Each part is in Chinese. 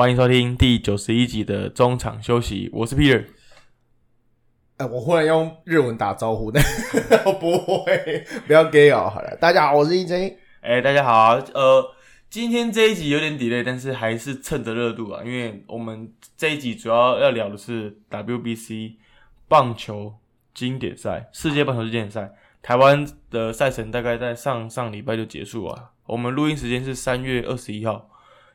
欢迎收听第九十一集的中场休息，我是 Peter。哎、我忽然用日文打招呼，但 我不会，不要 gay 哦。好了，大家好，我是 EJ。哎、大家好啊，呃，今天这一集有点 delay，但是还是趁着热度啊，因为我们这一集主要要聊的是 WBC 棒球经典赛，世界棒球经典赛，台湾的赛程大概在上上礼拜就结束啊，我们录音时间是三月二十一号，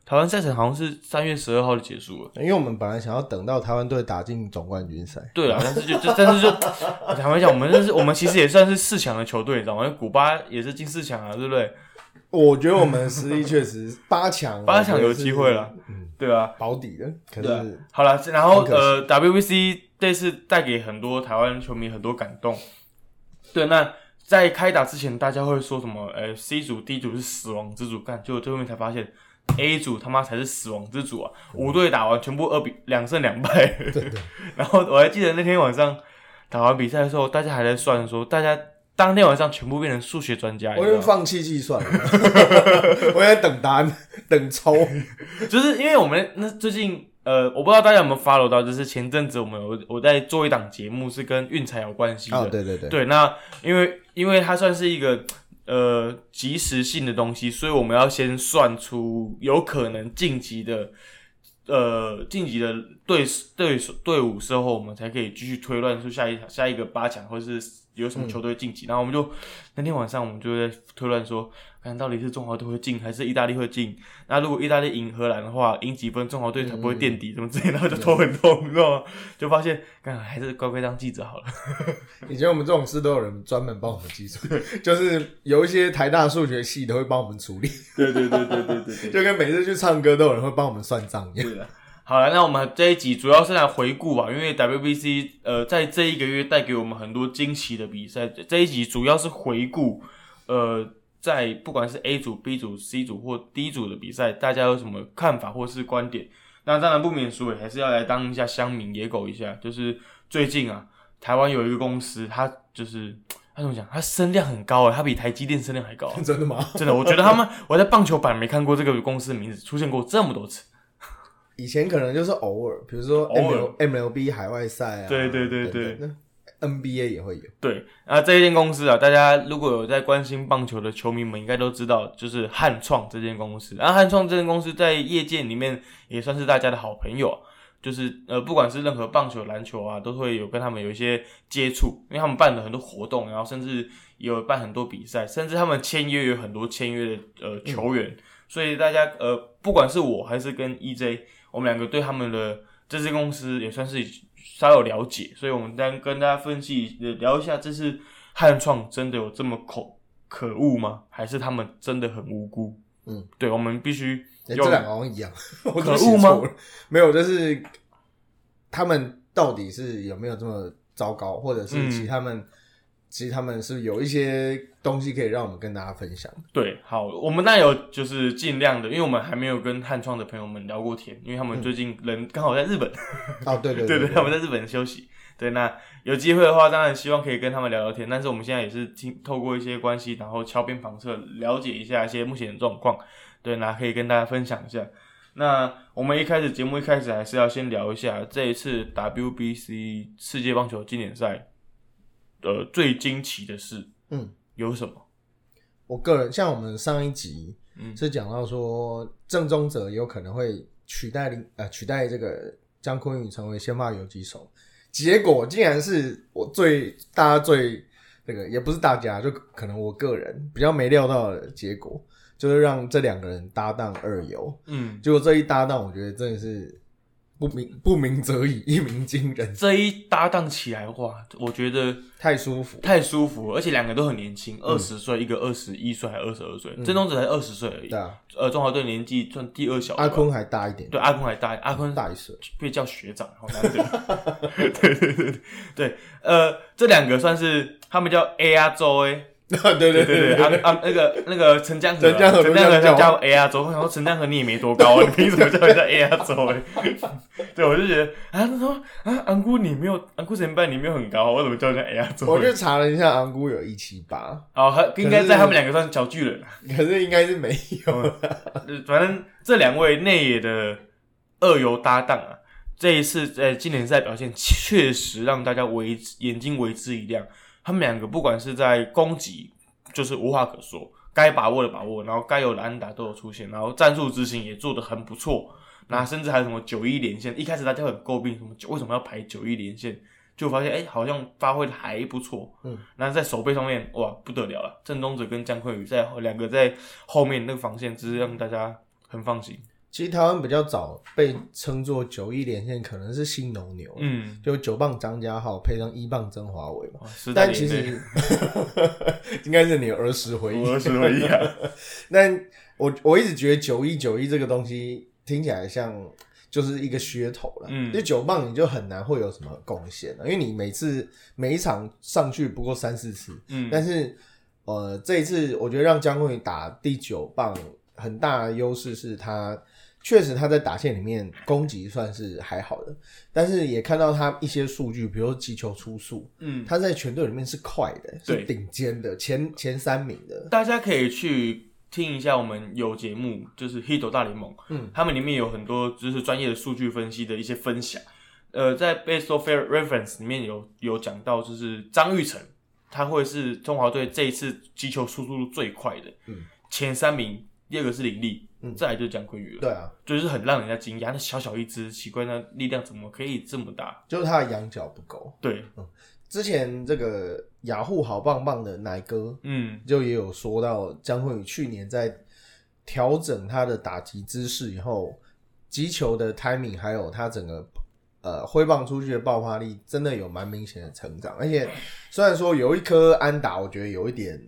台湾赛程好像是三月十二号就结束了。因为我们本来想要等到台湾队打进总冠军赛，对啊，但是就就但是就坦白讲，我们就是我们其实也算是四强的球队，你知道吗？因为古巴也是进四强啊，对不对？我觉得我们的实力确实八强，八强有机会了，嗯，对啊，保底的。可是，好了，然后呃，WBC 这次带给很多台湾球迷很多感动。对，那在开打之前，大家会说什么？呃，C 组、D 组是死亡之组，干，结果最后面才发现 A 组他妈才是死亡之组啊！五队打完全部二比两胜两败。对对，然后我还记得那天晚上打完比赛的时候，大家还在算说，大家当天晚上全部变成数学专家，我已经放弃计算了，我在等答案，等抽。就是因为我们那最近呃，我不知道大家有没有 follow 到，就是前阵子我们有我在做一档节目是跟运彩有关系的，哦，对对对，对，那因为因为它算是一个呃及时性的东西，所以我们要先算出有可能晋级的呃晋级的队队队伍之后，我们才可以继续推断出下一场下一个八强或是有什么球队晋级。然后我们就那天晚上我们就在推断说，看到底是中华队会进还是意大利会进。那如果意大利赢荷兰的话，赢几分中华队才不会垫底，什么之类的，然后就头很痛，你知道吗？就发现，看还是乖乖当记者好了。以前我们这种事都有人专门帮我们记住，就是有一些台大数学系都会帮我们处理，对对对对对对对。就跟每次去唱歌都有人会帮我们算账一样。好了，那我们这一集主要是来回顾吧，因为 WBC 呃在这一个月带给我们很多惊喜的比赛。这一集主要是回顾呃在不管是 A 组、B 组、C 组或 D 组的比赛，大家有什么看法或是观点？那当然不免俗，还是要来当一下乡民野狗一下。就是最近啊，台湾有一个公司，它就是它怎么讲？它声量很高诶，它比台积电声量还高。真的吗？真的，我觉得他们我在棒球版没看过这个公司的名字出现过这么多次。以前可能就是偶尔，比如说偶尔 ML MLB 海外赛啊，对对对对等等那 NBA 也会有。对，啊，这一间公司啊，大家如果有在关心棒球的球迷们，应该都知道，就是汉创这间公司。然后汉创这间公司在业界里面也算是大家的好朋友啊，就是呃，不管是任何棒球、篮球啊，都会有跟他们有一些接触，因为他们办了很多活动，然后甚至有办很多比赛，甚至他们签约有很多签约的呃球员，所以大家呃，不管是我还是跟 EJ，我们两个对他们的这支公司也算是稍有了解，所以我们单跟大家分析呃聊一下，这次汉创真的有这么可可恶吗？还是他们真的很无辜？嗯，对，我们必须这两个好像一样，我可恶吗？没有，就是他们到底是有没有这么糟糕，或者是嗯其实他们、其实他们是有一些东西可以让我们跟大家分享。对，好，我们那有就是尽量的，因为我们还没有跟汉创的朋友们聊过天，因为他们最近人刚好在日本，哦，对对对对对，他们在日本休息。对，那有机会的话，当然希望可以跟他们聊聊天。但是我们现在也是听透过一些关系，然后敲边旁侧了解一下一些目前的状况。对，那可以跟大家分享一下。那我们一开始节目一开始还是要先聊一下这一次 WBC 世界棒球经典赛，呃，最惊奇的事嗯，有什么？我个人像我们上一集嗯。是讲到说郑宗哲有可能会取代林呃取代这个姜昆宇成为先发游击手，结果竟然是我最大家最这个也不是大家，就可能我个人比较没料到的结果，就是让这两个人搭档二游，嗯，结果这一搭档，我觉得真的是不鸣不鸣则已，一鸣惊人，这一搭档起来的话，我觉得太舒服。太舒服，而且两个都很年轻，嗯二十岁，一个二十一岁还二十二岁，郑东哲才二十岁而已对。啊，呃，中华队年纪算第二小，阿坤还大一点，对阿坤还大，阿坤大一岁。被叫学长，好难得。对对对对对，呃，这两个算是他们叫 AR 周 A，对对对对啊啊那个那个陈江河啊，陈江河陈江河都这样叫叫 A 啊周，我想说陈江河你也没多高啊，你凭什么叫人家 A R 周 A？对，我就觉得啊，他说啊，安姑你没有，安姑前辈你没有很高，我怎么叫人家 A R 周？我就查了一下，安姑有一七八，哦，还应该在他们两个算是小巨人啊。可是应该是没有。呃反正这两位内野的二游搭档啊，这一次在今年赛表现确实让大家为眼睛为之一亮。他们两个不管是在攻击，就是无话可说，该把握的把握，然后该有的安打都有出现，然后战术执行也做得很不错。那甚至还有什么九一连线，一开始大家很诟病，什么为什么要排九一连线？就发现哎、好像发挥的还不错。嗯，那在守备上面，哇，不得了了！郑东哲跟江坤宇在两个在后面那个防线，只是让大家很放心。其实台湾比较早被称作九一连线，可能是新农牛，嗯，就九棒张家浩配上一棒曾华伟嘛。但其实 应该是你儿时回忆。儿时回忆啊。但我我一直觉得九一九一这个东西听起来像就是一个噱头了。嗯因为九棒你就很难会有什么贡献了，因为你每次每一场上去不过三四次，嗯，但是呃这一次我觉得让江坤宇打第九棒很大的优势是他。确实，他在打线里面攻击算是还好的，但是也看到他一些数据，比如说击球出速，嗯，他在全队里面是快的，是对顶尖的，前前三名的。大家可以去听一下我们有节目，就是《Hito 大联盟》，嗯，他们里面有很多就是专业的数据分析的一些分享。呃，在 Base of Fair Reference 里面有有讲到，就是张玉成，他会是中华队这一次击球速度最快的，嗯，前三名，第二个是林立，嗯再来就是蒋坤宇了，对啊，就是很让人家惊讶，那小小一只，奇怪，那力量怎么可以这么大？就是他的仰角不够。对，嗯之前这个雅虎好棒棒的奶哥嗯就也有说到，江坤宇去年在调整他的打击姿势以后，击球的 timing 还有他整个呃挥棒出去的爆发力，真的有蛮明显的成长。而且虽然说有一颗安打，我觉得有一点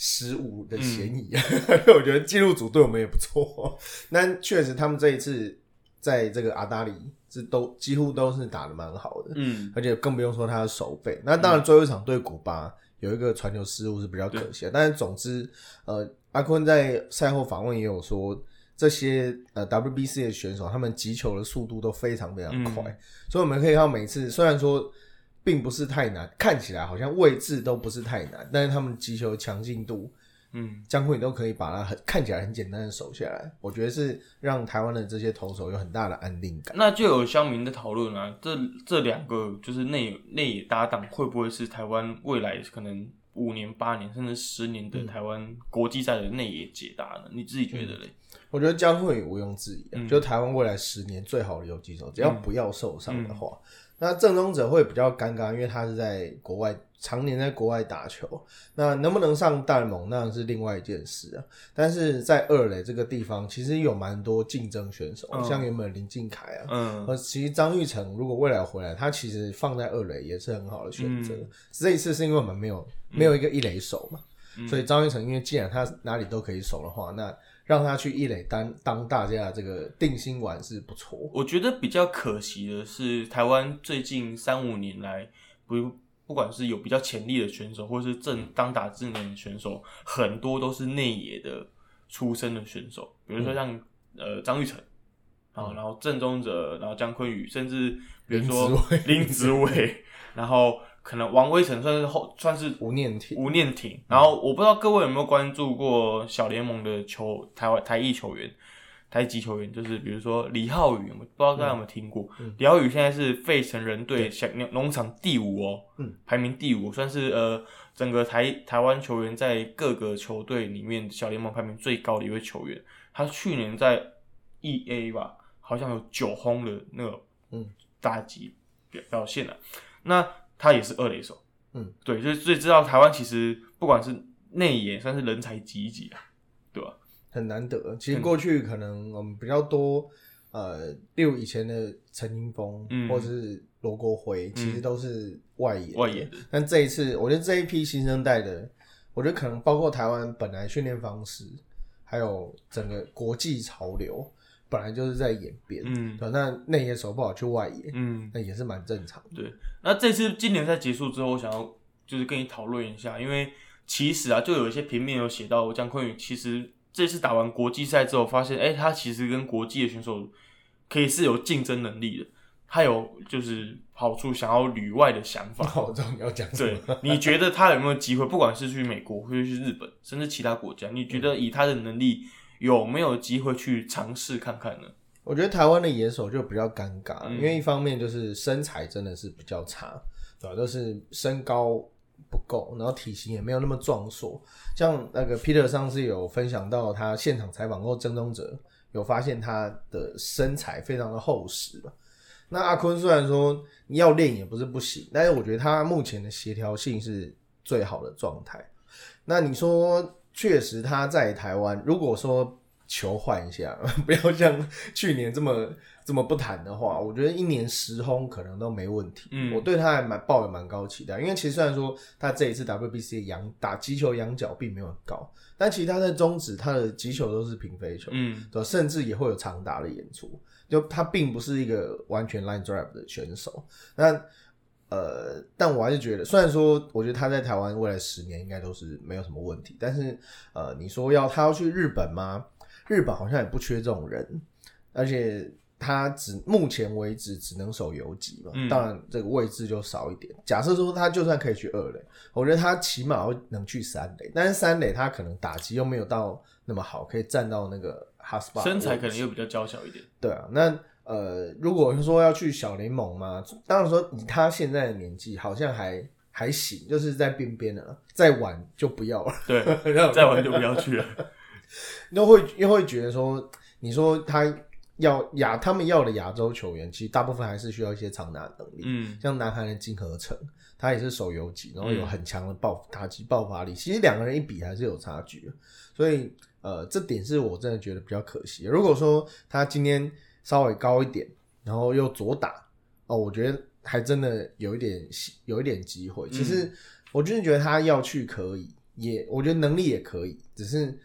失误的嫌疑，因为我觉得记录组对我们也不错。那确实他们这一次在这个阿达里是都几乎都是打的蛮好的。嗯而且更不用说他的手背。那当然，最后一场对古巴有一个传球失误是比较可惜的，但是总之，呃，阿坤在赛后访问也有说，这些呃 WBC 的选手他们击球的速度都非常非常快，嗯所以我们可以看到每次虽然说。并不是太难，看起来好像位置都不是太难，但是他们击球强劲度，嗯，江坤宇都可以把它很看起来很简单的守下来。我觉得是让台湾的这些投手有很大的安定感。那就有乡民的讨论啊，这这两个就是内内野搭档，会不会是台湾未来可能五年、八年甚至十年的台湾国际赛的内野解答呢？你自己觉得嘞？我觉得江坤宇毋庸置疑、啊，嗯就台湾未来十年最好的游击手，只要不要受伤的话，那正宗者会比较尴尬，因为他是在国外常年在国外打球，那能不能上大联盟那是另外一件事啊。但是在二垒这个地方，其实有蛮多竞争选手，嗯像原本林敬凯啊，嗯呃，其实张玉成如果未来回来，他其实放在二垒也是很好的选择。嗯这一次是因为我们没有没有一个一垒手嘛，嗯所以张玉成因为既然他哪里都可以守的话，那让他去一垒当当大家的这个定心丸是不错。我觉得比较可惜的是，台湾最近三五年来，不不管是有比较潜力的选手，或是正当打之年的选手，很多都是内野的出身的选手，比如说像、呃张玉成。啊，然后郑宗哲，然后姜坤宇，甚至比如说林林子伟，然后可能王威成算是后算是吴念挺，吴念挺，然后我不知道各位有没有关注过小联盟的球台湾台裔球员、台籍球员，就是比如说李浩宇，我不知道大家有没有听过？李浩宇现在是费城人队小农农场第五哦，嗯，排名第五，算是呃整个台台湾球员在各个球队里面小联盟排名最高的一位球员。他去年在 E A 吧，好像有九轰的那个嗯。打击表表现了、那他也是二垒手，嗯，对，所以所以知道台湾其实不管是内野，算是人才济济啊，对吧？很难得。其实过去可能我们比较多，呃，例如以前的陈英峰，嗯。或者是罗国辉，其实都是外野的。外野，但这一次，我觉得这一批新生代的，我觉得可能包括台湾本来训练方式，还有整个国际潮流，本来就是在演变。嗯对，那内野手不好去外野，嗯，那也是蛮正常的。对。那这次今年赛结束之后，我想要就是跟你讨论一下，因为其实啊，就有一些平面有写到姜昆宇，其实这次打完国际赛之后，发现哎、他其实跟国际的选手可以是有竞争能力的，他有就是跑出想要旅外的想法。好，我知道你要讲什对。，你觉得他有没有机会？不管是去美国，或者是日本，甚至其他国家，你觉得以他的能力有没有机会去尝试看看呢？我觉得台湾的野手就比较尴尬，嗯因为一方面就是身材真的是比较差，对吧？就是身高不够，然后体型也没有那么壮硕。像那个 Peter 上次有分享到他现场采访过曾宗哲，有发现他的身材非常的厚实嘛。那阿坤虽然说你要练也不是不行，但是我觉得他目前的协调性是最好的状态。那你说，确实他在台湾，如果说球换一下，不要像去年这么这么不谈的话，我觉得一年十轰可能都没问题。嗯我对他还蛮抱有蛮高期待，因为其实虽然说他这一次 WBC 的仰打击球仰角并没有很高，但其实他在中指他的击球都是平飞球，嗯对，甚至也会有长打的演出。就他并不是一个完全 line drive 的选手，那呃，但我还是觉得，虽然说我觉得他在台湾未来十年应该都是没有什么问题，但是呃，你说要他要去日本吗？日本好像也不缺这种人，而且他只目前为止只能守游击嘛，嗯当然这个位置就少一点。假设说他就算可以去二垒，我觉得他起码会能去三垒，但是三垒他可能打击又没有到那么好，可以站到那个 hot spot，身材可能又比较娇小一点。对啊，那呃，如果说要去小联盟嘛，当然说以他现在的年纪，好像还还行，就是在边边的了，再晚就不要了，对，再晚就不要去了。又会又会觉得说，你说他要亚他们要的亚洲球员，其实大部分还是需要一些长打能力，嗯。像南韩的金和成，他也是手游级，然后有嗯。很强的爆打击爆发力，其实两个人一比还是有差距的，所以呃，这点是我真的觉得比较可惜。如果说他今天稍微高一点，然后又左打，哦，我觉得还真的有一点有一点机会。其实我真的觉得他要去可以，也我觉得能力也可以，只是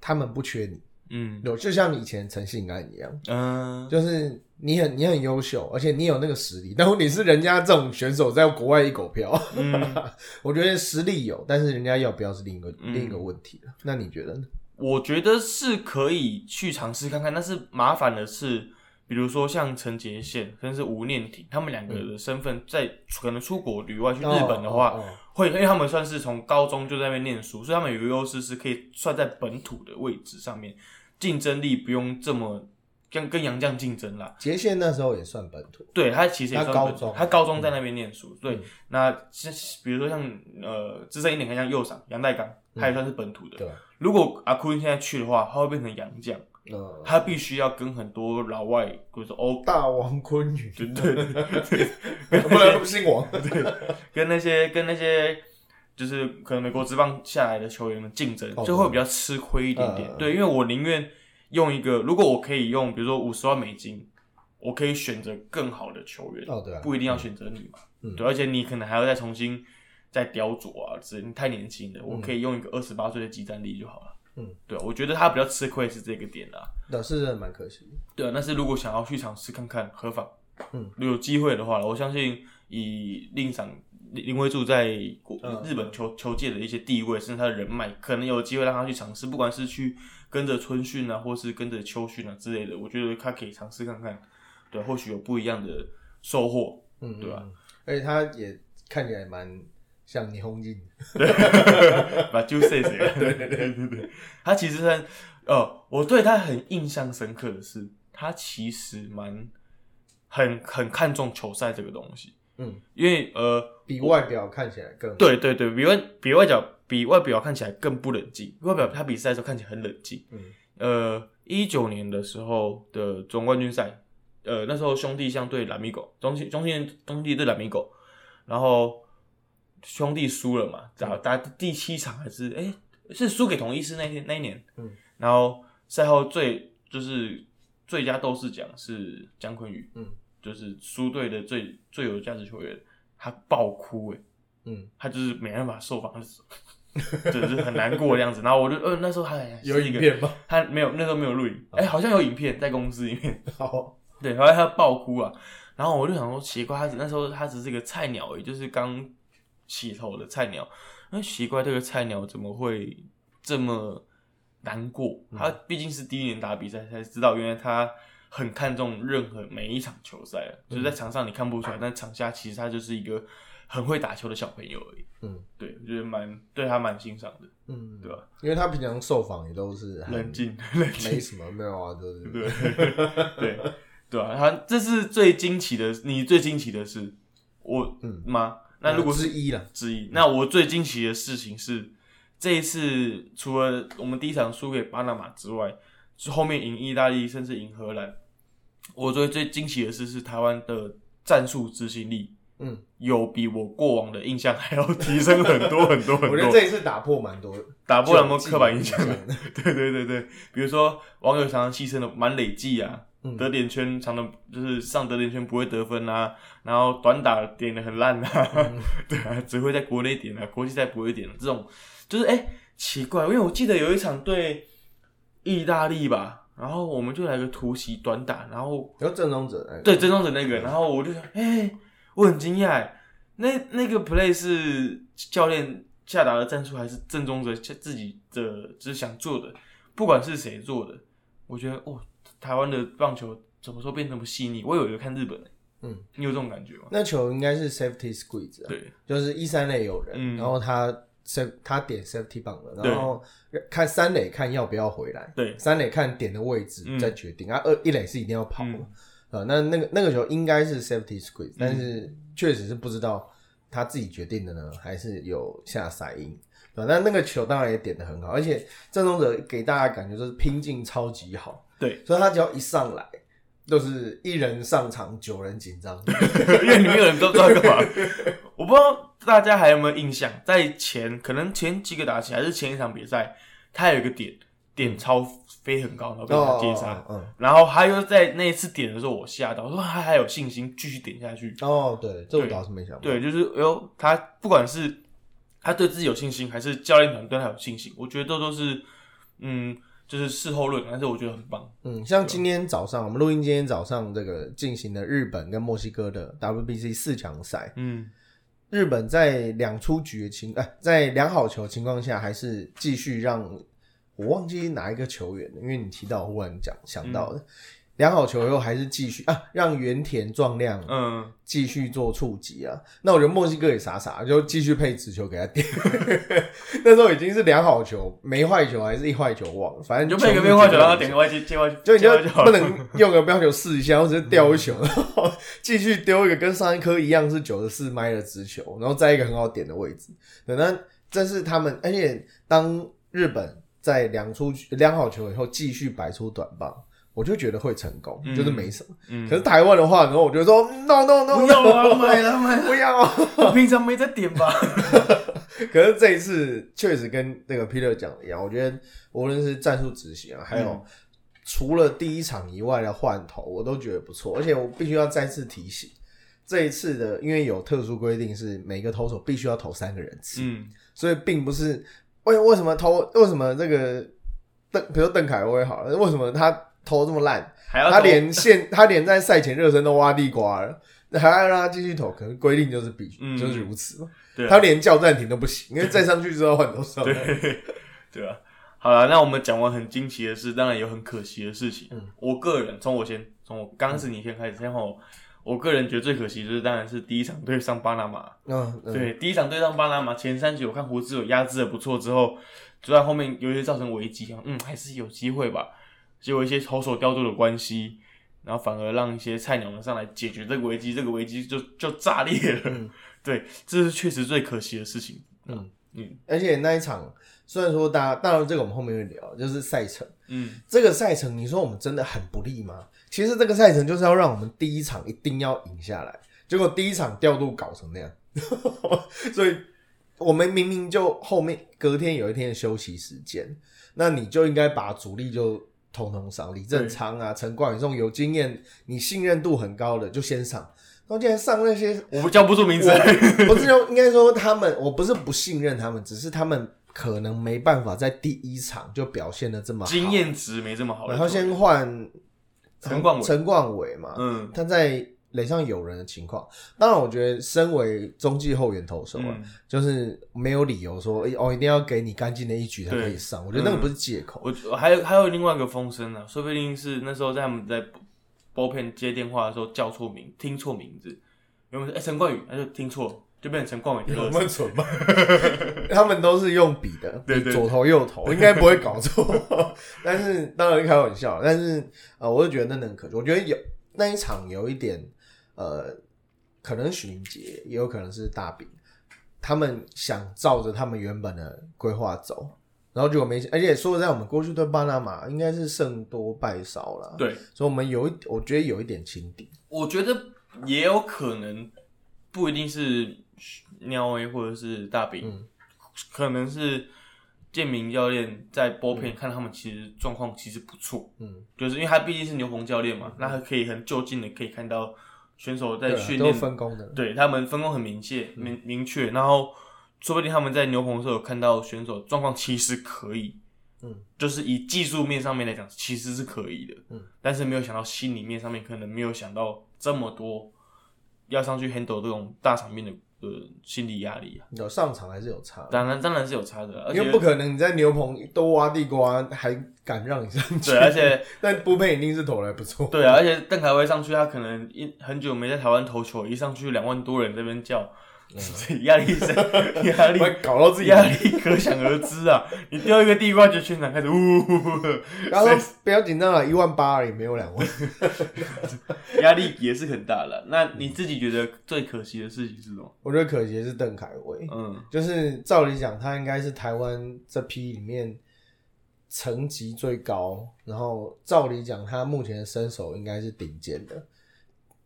他们不缺你，嗯。有就像以前陈信安一样，嗯，就是你很你很优秀，而且你有那个实力，但问题是人家这种选手在国外一狗票，嗯。我觉得实力有，但是人家要不要是另一个、嗯。另一个问题了。那你觉得呢？我觉得是可以去尝试看看，但是麻烦的是，比如说像陈杰宪，甚至是吴念挺，他们两个的身份在可能出国旅外去日本的话，哦哦哦会因为他们算是从高中就在那边念书，所以他们有一个优势是可以算在本土的位置上面，竞争力不用这么跟跟杨绛竞争啦。杰宪那时候也算本土，对他其实也算本高中他高中在那边念书，对嗯。那像比如说像呃资深一点，看像右上杨代刚，他也算是本土的。对吧？如果阿坤现在去的话，他会变成洋将，呃，他必须要跟很多老外，比如说欧，大王坤宇，对对对对，不然 不姓王。跟那些跟那些就是可能美国职棒下来的球员们竞争，哦就会比较吃亏一点点。嗯对，因为我宁愿用一个，如果我可以用，比如说五十万美金，我可以选择更好的球员，哦，对啊，不一定要选择你嘛。嗯对，而且你可能还要再重新再雕琢啊，之类，你太年轻了，我可以用一个二十八岁的集战力就好了。嗯，对，我觉得他比较吃亏是这个点啦。那是真的蛮可惜。对啊，但是如果想要去尝试看看，何妨？嗯，有机会的话，我相信以令赏林林威柱在国、嗯日本球球界的一些地位，甚至他的人脉，可能有机会让他去尝试，不管是去跟着春训啊，或是跟着秋训啊之类的，我觉得他可以尝试看看，对，或许有不一样的收获。嗯，对啊嗯，而且他也看起来蛮像霓虹镜。把就 say 谁？对对对对对，他其实很，呃，我对他很印象深刻的是，他其实蛮很很看重球赛这个东西，嗯，因为呃，比外表看起来更对对对，比外比外表比外表看起来更不冷静，外表他比赛的时候看起来很冷静。嗯呃，一九年的时候的总冠军赛，呃，那时候兄弟相对蓝米狗，中信中信兄弟对蓝米狗，然后兄弟输了嘛，打打第七场还是哎、是输给同一师那天那一年，嗯，然后赛后最就是最佳斗士奖是姜昆宇，嗯，就是输队的最最有价值球员，他爆哭哎、嗯，他就是没办法受访，就是很难过的样子。然后我就，呃，那时候他有影片吗？他没有那时候没有录影，哎、好像有影片在公司里面，好，对，后来他爆哭啊。然后我就想说，奇怪，他那时候他只是个菜鸟而已，就是刚起头的菜鸟。那奇怪，这个菜鸟怎么会这么难过？他毕竟是第一年打比赛，才知道原来他很看重任何每一场球赛，就是在场上你看不出来，但场下其实他就是一个很会打球的小朋友而已。嗯对，我觉得蛮对他蛮欣赏的，嗯，对吧？因为他平常受访也都是很冷静，冷静，没什么，没有啊，都是对对对啊，他这是最惊奇的，你最惊奇的是我嗯吗？那如果是一了，之一，那我最惊奇的事情是，这一次除了我们第一场输给巴拿马之外，是后面赢意大利，甚至赢荷兰。我最最惊喜的事是台湾的战术执行力嗯，有比我过往的印象还要提升很多很多很多我觉得多，这一次打破蛮多打破了蛮多刻板印象的。的，对对对对，比如说网友常常戏称的满累计啊，嗯得点圈常常就是上得点圈不会得分啊，然后短打点的很烂啊，嗯 对啊，只会在国内点啊，国际赛不会点的这种，就是哎、奇怪，因为我记得有一场对意大利吧，然后我们就来个突袭短打，然后然后正宗者哎，对正宗者那个，然后我就想，哎、我很惊讶欸，那那个 play 是教练下达的战术，还是正宗者自己的就是想做的？不管是谁做的，我觉得哦，台湾的棒球怎么说变那么细腻？我有一个看日本、欸，嗯，你有这种感觉吗？那球应该是 safety squeeze，啊。对，就是一三垒有人，嗯。然后他 saf 他点 safety 棒的，然后看三垒看要不要回来，对，三垒看点的位置嗯。再决定，啊二一垒是一定要跑的，嗯。呃，那那个那个球应该是 safety squeeze，、但是确实是不知道他自己决定的呢，还是有下塞音。对吧，但那个球当然也点的很好，而且郑宗哲给大家感觉就是拼劲超级好，对，所以他只要一上来，就是一人上场，九人紧张。因为里面有人都知道干嘛。我不知道大家还有没有印象，在前可能前几个打起还是前一场比赛，他有一个点点超飞很高，然后被他接杀。嗯，然后他又在那一次点的时候，我吓到，我说他还有信心继续点下去。哦，对，这我倒是没想到。对，就是哎呦，他不管是他对自己有信心，还是教练团对他有信心，我觉得都都是嗯，就是事后论，但是我觉得很棒。嗯，像今天早上我们录音，今天早上这个进行的日本跟墨西哥的 WBC 四强赛，嗯。日本在两出局的情，哎、在两好球情况下，还是继续让我忘记哪一个球员，因为你提到，忽然讲想到的，两好球以后还是继续啊，让原田壮亮嗯，继续做触及啊。那我觉得墨西哥也傻傻，就继续配直球给他点。那时候已经是量好球，没坏球还是一坏球忘了，反正就配个变化球，球让他点个外接接外 就你就。不能用个标球试一下，或者是丢一球，然后继续丢一个跟上一颗一样是九十四迈的直球，然后在一个很好点的位置。对，那这是他们，而且当日本在量出量好球以后继续摆出短棒，我就觉得会成功，嗯就是没什么。嗯可是台湾的话，然后我就说 no no no 不要啊，买了买了，不要。我平常没在点吧？可是这一次确实跟那个 Peter 讲的一样，我觉得无论是战术执行啊，还有嗯除了第一场以外的换头，我都觉得不错。而且我必须要再次提醒，这一次的因为有特殊规定，是每个投手必须要投三个人次，嗯所以并不是为为什么投为什么这个邓，比如说邓凯威好了，为什么他投这么烂？他还要他连现 他连在赛前热身都挖地瓜了，还要让他继续投，可能规定就是必嗯就是如此嘛。对啊他连叫暂停都不行，因为再上去之后换投手。对对啊。好了，那我们讲完很惊奇的事，当然有很可惜的事情。嗯我个人从我先从我刚刚是你先开始，先后我。我个人觉得最可惜就是，当然是第一场对上巴拿马。嗯，嗯，对，第一场对上巴拿马前三局，我看胡志有压制的不错，之后就在后面有一些造成危机，嗯，还是有机会吧。结果一些投手调度的关系，然后反而让一些菜鸟们上来解决这个危机，这个危机就就炸裂了。嗯 对，这是确实最可惜的事情。嗯嗯而且那一场虽然说大家，当然这个我们后面会聊，就是赛程。嗯，这个赛程，你说我们真的很不利吗？其实这个赛程就是要让我们第一场一定要赢下来，结果第一场调度搞成那样，所以我们明明就后面隔天有一天的休息时间，那你就应该把主力就通通上，李正昌啊、陈冠宇这种有经验、你信任度很高的就先上，然后竟然上那些我们叫不出名字。不是说应该说他们，我不是不信任他们，只是他们可能没办法在第一场就表现的这么好。经验值没这么好。然后先换陈冠伟陈冠伟嘛，嗯他在垒上有人的情况，当然我觉得身为中继后援投手啊，嗯，就是没有理由说诶哦一定要给你干净的一局才可以上，我觉得那个不是借口。我我还有还有另外一个风声呢，说不定是那时候在他们在包片接电话的时候叫错名，听错名字。原本是哎陈冠宇，他就听错，就变成陈冠伟的有。那么蠢吗？他们都是用笔的，对对左头右投，应该不会搞错。但是当然开玩笑，但是呃，我就觉得那很可惜。我觉得有那一场有一点呃，可能许明杰，也有可能是大饼，他们想照着他们原本的规划走。然后结果没，而且说实在，我们过去对巴拿马应该是胜多败少了，，对，所以我们有一，我觉得有一点轻敌，我觉得也有可能不一定是尿 A 或者是大饼，嗯可能是建明教练在波片看他们其实状况其实不错，嗯，就是因为他毕竟是牛棚教练嘛，那他可以很就近的可以看到选手在训练分工的，对他们分工很明确、嗯。明明确，然后说不定他们在牛棚的时候有看到选手状况其实可以，嗯，就是以技术面上面来讲其实是可以的，嗯，但是没有想到心里面上面可能没有想到这么多要上去 handle 这种大场面的呃心理压力啊，有上场还是有差的。当然当然是有差的，而且因为不可能你在牛棚都挖地瓜，还敢让你上去。对，而且 但布佩一定是投的不错。对啊，而且邓凯威上去，他可能一很久没在台湾投球，一上去两万多人这边叫，压力是 压力搞到自己压力可想而知啊！你丢一个地瓜，就全场开始呜呜呜，然后不要紧张了，一万八而已，没有两万。压力也是很大了。那你自己觉得最可惜的事情是什么？我觉得可惜的是邓凯威，嗯就是照理讲，他应该是台湾这批里面层级最高，然后照理讲，他目前的身手应该是顶尖的。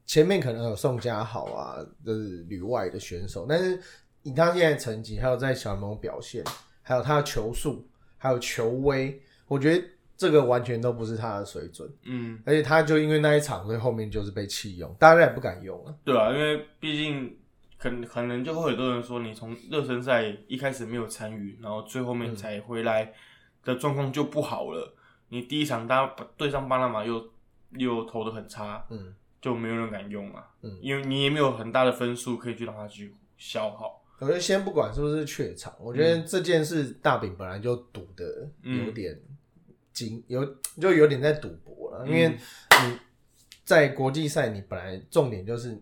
前面可能有宋佳豪啊，就是旅外的选手，但是以他现在成绩，还有在小联盟表现，还有他的球速，还有球威，我觉得这个完全都不是他的水准。嗯，而且他就因为那一场，所以后面就是被弃用，大家也不敢用了。对啊，因为毕竟可能可能就会有很多人说，你从热身赛一开始没有参与，然后最后面才回来的状况就不好了。你第一场搭对上巴拿马又又投的很差，嗯，就没有人敢用啊。嗯，因为你也没有很大的分数可以去让他去消耗。我觉得先不管是不是怯场，我觉得这件事大饼本来就赌的有点精，有就有点在赌博了，因为你在国际赛，你本来重点就是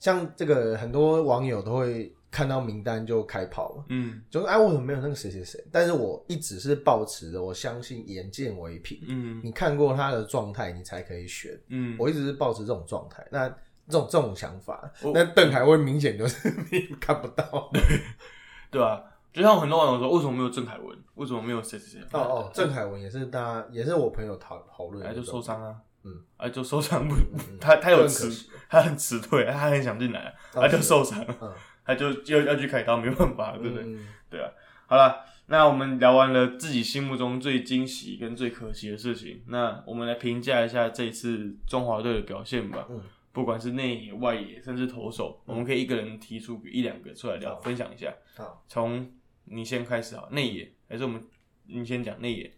像这个很多网友都会看到名单就开跑了，嗯。就是哎为什么没有那个谁谁谁？但是我一直是抱持着我相信眼见为凭，嗯。你看过他的状态，你才可以选。嗯，我一直是抱持这种状态，那这种这种想法，那邓凯威明显就是你看不到。对啊，就像很多网友说，为什么没有郑凯文？为什么没有谁谁谁？哦哦，郑凯文也是大家也是我朋友讨讨论哎，就受伤啊，嗯，哎，就受伤不嗯，他他有迟就很可惜，他很辞退，他很想进来，哦他就受伤，嗯他就要要去开刀，没办法，对不对？嗯对啊，好了，那我们聊完了自己心目中最惊喜跟最可惜的事情，那我们来评价一下这一次中华队的表现吧。嗯，不管是内野、外野，甚至投手，我们可以一个人提出一两个出来聊，分享一下。好，从你先开始啊，内野还是我们你先讲内野？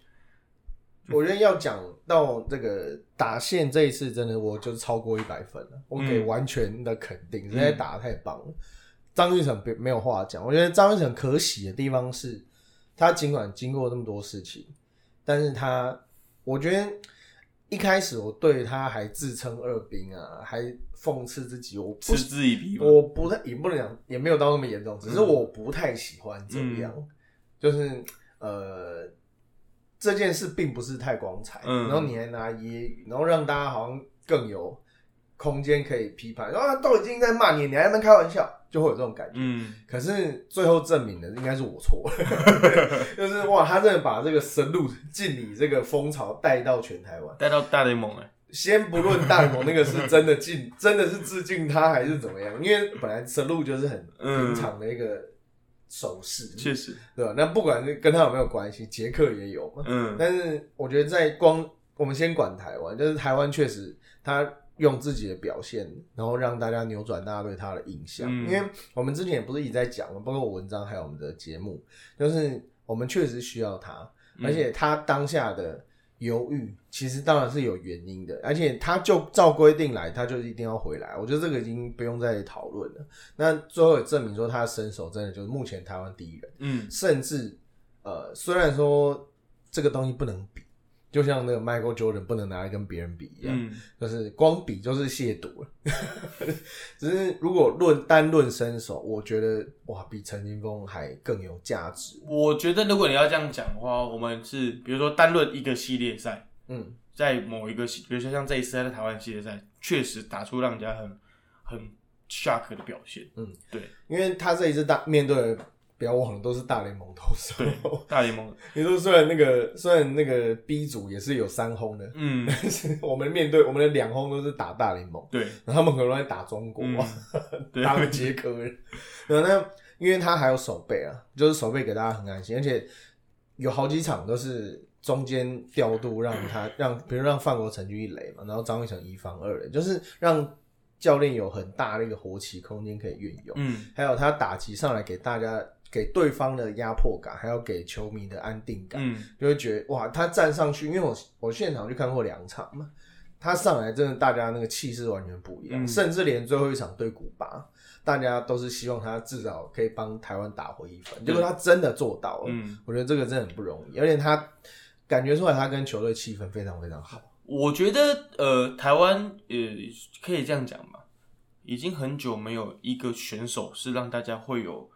我觉得要讲到这个打线这一次，真的我就是超过一百分了，我可以完全的肯定，实在打得太棒了。张玉成别没有话讲，我觉得张玉成可喜的地方是，他尽管经过这么多事情，但是他，我觉得一开始我对他还自称二兵啊，还讽刺自己，我不嗤之以鼻吗？我不太也不能讲，也没有到那么严重，只是我不太喜欢这样，就是呃这件事并不是太光彩，嗯。然后你还拿揶揄，然后让大家好像更有空间可以批判，啊都已经在骂你，你还在那边开玩笑，就会有这种感觉。嗯可是最后证明的应该是我错了，就是哇，他真的把这个神路敬礼这个风潮带到全台湾。带到大联盟哎，先不论大联盟那个是真的敬，真的是致敬他还是怎么样？因为本来神路就是很平常的一个手势，确实，对吧？那不管是跟他有没有关系，杰克也有嘛。嗯但是我觉得在光我们先管台湾，就是台湾确实他用自己的表现，然后让大家扭转大家对他的印象。嗯因为我们之前也不是一直在讲嘛，包括我文章还有我们的节目，就是我们确实需要他，嗯而且他当下的犹豫，其实当然是有原因的，而且他就照规定来，他就一定要回来。我觉得这个已经不用再讨论了。那最后也证明说，他的身手真的就是目前台湾第一人。嗯甚至呃，虽然说这个东西不能比，就像那个 Michael Jordan 不能拿来跟别人比一样，嗯，就是光比就是亵渎了。只是如果论单论身手，我觉得哇，比陈金峰还更有价值。我觉得如果你要这样讲的话，我们是比如说单论一个系列赛，嗯，在某一个系，比如说像这一次在台湾系列赛，确实打出让人家很很 shock 的表现。嗯，对，因为他这一次大面对的，不要忘了都是大联盟投手。大联盟，你说虽然那个虽然那个 B 组也是有三轰的，嗯，但是我们面对我们的两轰都是打大联盟，对，然后他们可能在打中国，打个捷克人。然后那因为他还有手背啊，就是手背给大家很安心，而且有好几场都是中间调度让他让，比如让范国成去一垒嘛，然后张玉成一防二垒，就是让教练有很大的一个活棋空间可以运用。嗯，还有他打击上来给大家给对方的压迫感，还有给球迷的安定感，嗯，就会觉得哇，他站上去，因为我我现场去看过两场嘛，他上来真的大家那个气势完全不一样，嗯。甚至连最后一场对古巴，大家都是希望他至少可以帮台湾打回一分，结果他真的做到了，嗯，我觉得这个真的很不容易，而且他感觉出来他跟球队气氛非常非常好，我觉得呃，台湾呃可以这样讲吧，已经很久没有一个选手是让大家会有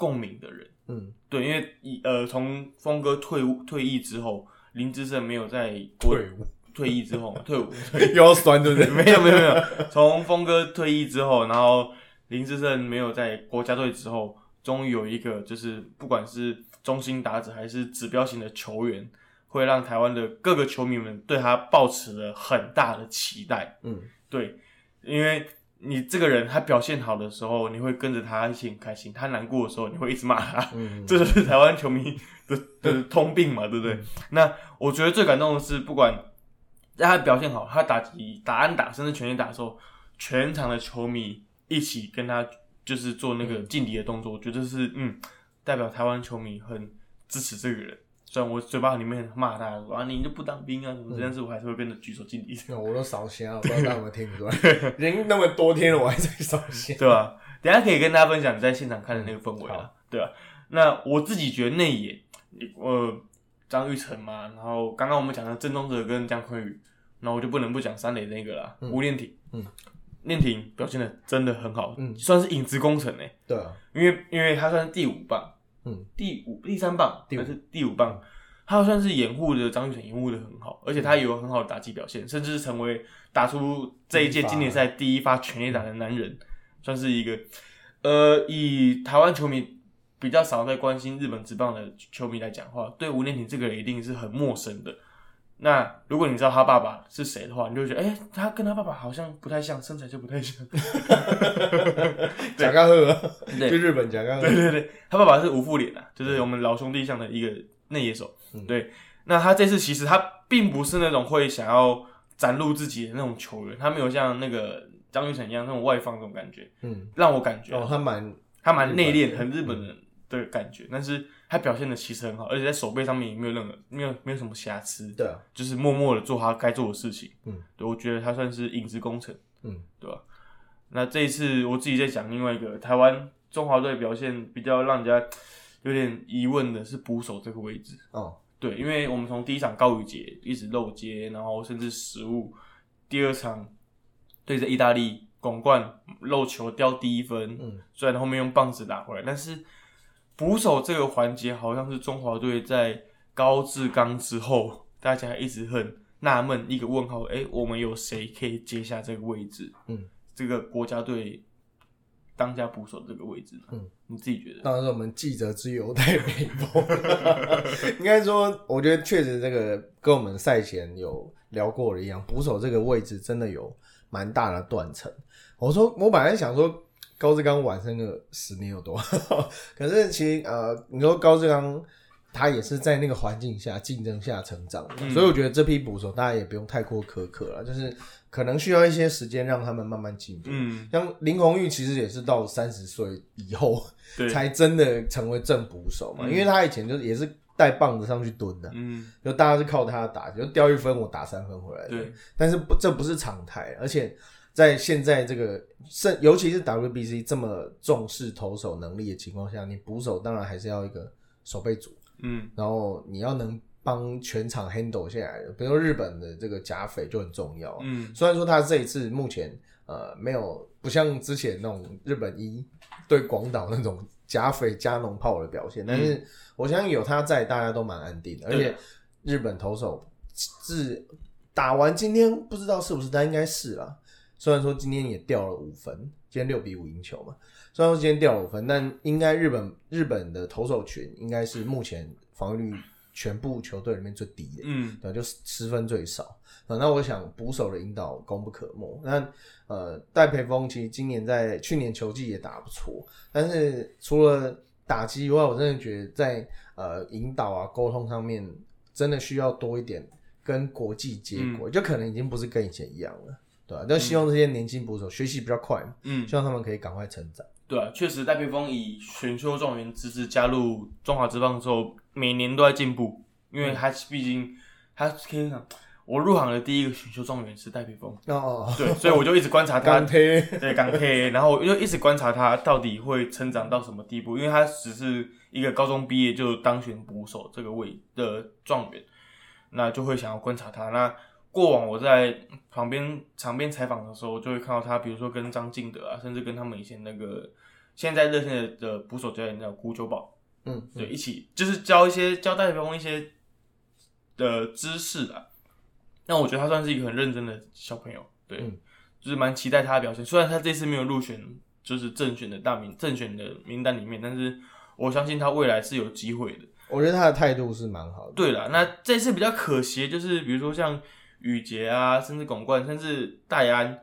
共鸣的人。嗯，对，因为以呃从峰哥退伍退役之后，林志胜没有在国退伍退役之后退伍，又要酸对不对？没有没有没有，从峰哥退役之后，然后林志胜没有在国家队之后，终于有一个就是不管是中心打者还是指标型的球员，会让台湾的各个球迷们对他抱持了很大的期待。嗯，对，因为你这个人他表现好的时候，你会跟着他一起很开心；他难过的时候，你会一直骂他。嗯，这就是台湾球迷的的通病嘛，对不对？那我觉得最感动的是，不管在他表现好，他打击、打安打，甚至全垒打的时候，全场的球迷一起跟他就是做那个敬礼的动作，我觉得是嗯，代表台湾球迷很支持这个人。虽然我嘴巴里面骂他说啊，你就不当兵啊什么的，但是我还是会变得举手敬礼，那我都烧香，我不知道大家有没有听出来，已经那么多天了，我还在烧香。对吧？等下可以跟大家分享你在现场看的那个氛围啊好，对吧？那我自己觉得内野，呃，张玉成嘛，然后刚刚我们讲的郑宗哲跟江坤宇，那我就不能不讲三垒那个啦，吴念挺，嗯，念挺表现的真的很好，嗯。算是影子工程诶，对啊，因为因为他算是第五棒，嗯，第五第三棒还是第五棒，他算是掩护的张玉成掩护的很好，而且他也有很好的打击表现，甚至是成为打出这一届经典赛第一发全垒打的男人，算是一个呃，以台湾球迷比较少在关心日本职棒的球迷来讲话，对吴念挺这个人一定是很陌生的。那如果你知道他爸爸是谁的话，你就会觉得，哎、他跟他爸爸好像不太像，身材就不太像。贾嘎赫，对。就日本贾嘎赫对，对对，他爸爸是吴富脸啊，就是我们老兄弟像的一个内野手。嗯。对，那他这次其实他并不是那种会想要展露自己的那种球员，他没有像那个张雨晨一样那种外放那种感觉，嗯，让我感觉、哦，他蛮他蛮内敛，很日本人的感觉。但是他表现的其实很好，而且在手背上面也没有任何没有没有什么瑕疵，对啊，就是默默的做他该做的事情。嗯，对，我觉得他算是影子工程。嗯，对吧？那这一次我自己在讲另外一个台湾中华队表现比较让人家有点疑问的是捕手这个位置。哦，对，因为我们从第一场高宇杰一直漏接，然后甚至失误，第二场对着意大利拱冠漏球掉第一分，嗯，虽然后面用棒子打回来，但是捕手这个环节好像是中华队在高志刚之后，大家一直很纳闷，一个问号，哎、我们有谁可以接下这个位置？嗯，这个国家队当家捕手这个位置呢？嗯，你自己觉得？当然是我们记者之友在北风。应该说，我觉得确实这个跟我们赛前有聊过的一样，捕手这个位置真的有蛮大的断层。我说，我本来想说高志刚晚生个十年有多好，可是其实呃，你说高志刚他也是在那个环境下竞争下成长的，嗯。所以我觉得这批捕手大家也不用太过苛刻了，就是可能需要一些时间让他们慢慢进步。嗯，像林红玉其实也是到三十岁以后，才真的成为正捕手嘛，嗯。因为他以前就是也是带棒子上去蹲的，嗯，就大家是靠他打，就掉一分我打三分回来的。对，但是不这不是常态，而且在现在这个甚尤其是 WBC 这么重视投手能力的情况下，你捕手当然还是要一个守备组，嗯，然后你要能帮全场 handle 下来的。比如日本的这个假匪就很重要，嗯，虽然说他这一次目前呃没有不像之前那种日本一对广岛那种假匪加农炮的表现，但是我相信有他在，大家都蛮安定的。而且日本投手自打完今天不知道是不是，但应该是啦。虽然说今天也掉了五分，今天六比五赢球嘛。虽然说今天掉了五分，但应该日本日本的投手群应该是目前防御率全部球队里面最低的。嗯，对，就失分最少。啊，那我想捕手的引导功不可没。那呃，戴培峰其实今年在去年球季也打不错，但是除了打击以外，我真的觉得在呃引导啊沟通上面，真的需要多一点跟国际接轨，就可能已经不是跟以前一样了，对吧、就希望这些年轻捕手学习比较快嘛，嗯，希望他们可以赶快成长。对啊，确实戴培峰以选秀状元资质加入中华职棒之后，每年都在进步，因为他毕竟他可以讲，我入行的第一个选秀状元是戴培峰，哦哦，对，所以我就一直观察他 对港 K，然后我就一直观察他到底会成长到什么地步，因为他只是一个高中毕业就当选捕手这个位的状元，那就会想要观察他。那过往我在旁边场边采访的时候，就会看到他，比如说跟张敬德啊，甚至跟他们以前那个现在热线的捕手教练叫古九宝，嗯，对，一起就是教一些教戴培峰一些的知识啊。那我觉得他算是一个很认真的小朋友，对，嗯就是蛮期待他的表现。虽然他这次没有入选，就是正选的大名正选的名单里面，但是我相信他未来是有机会的。我觉得他的态度是蛮好的。对了，那这次比较可惜就是，比如说像宇杰啊，甚至巩冠，甚至戴安，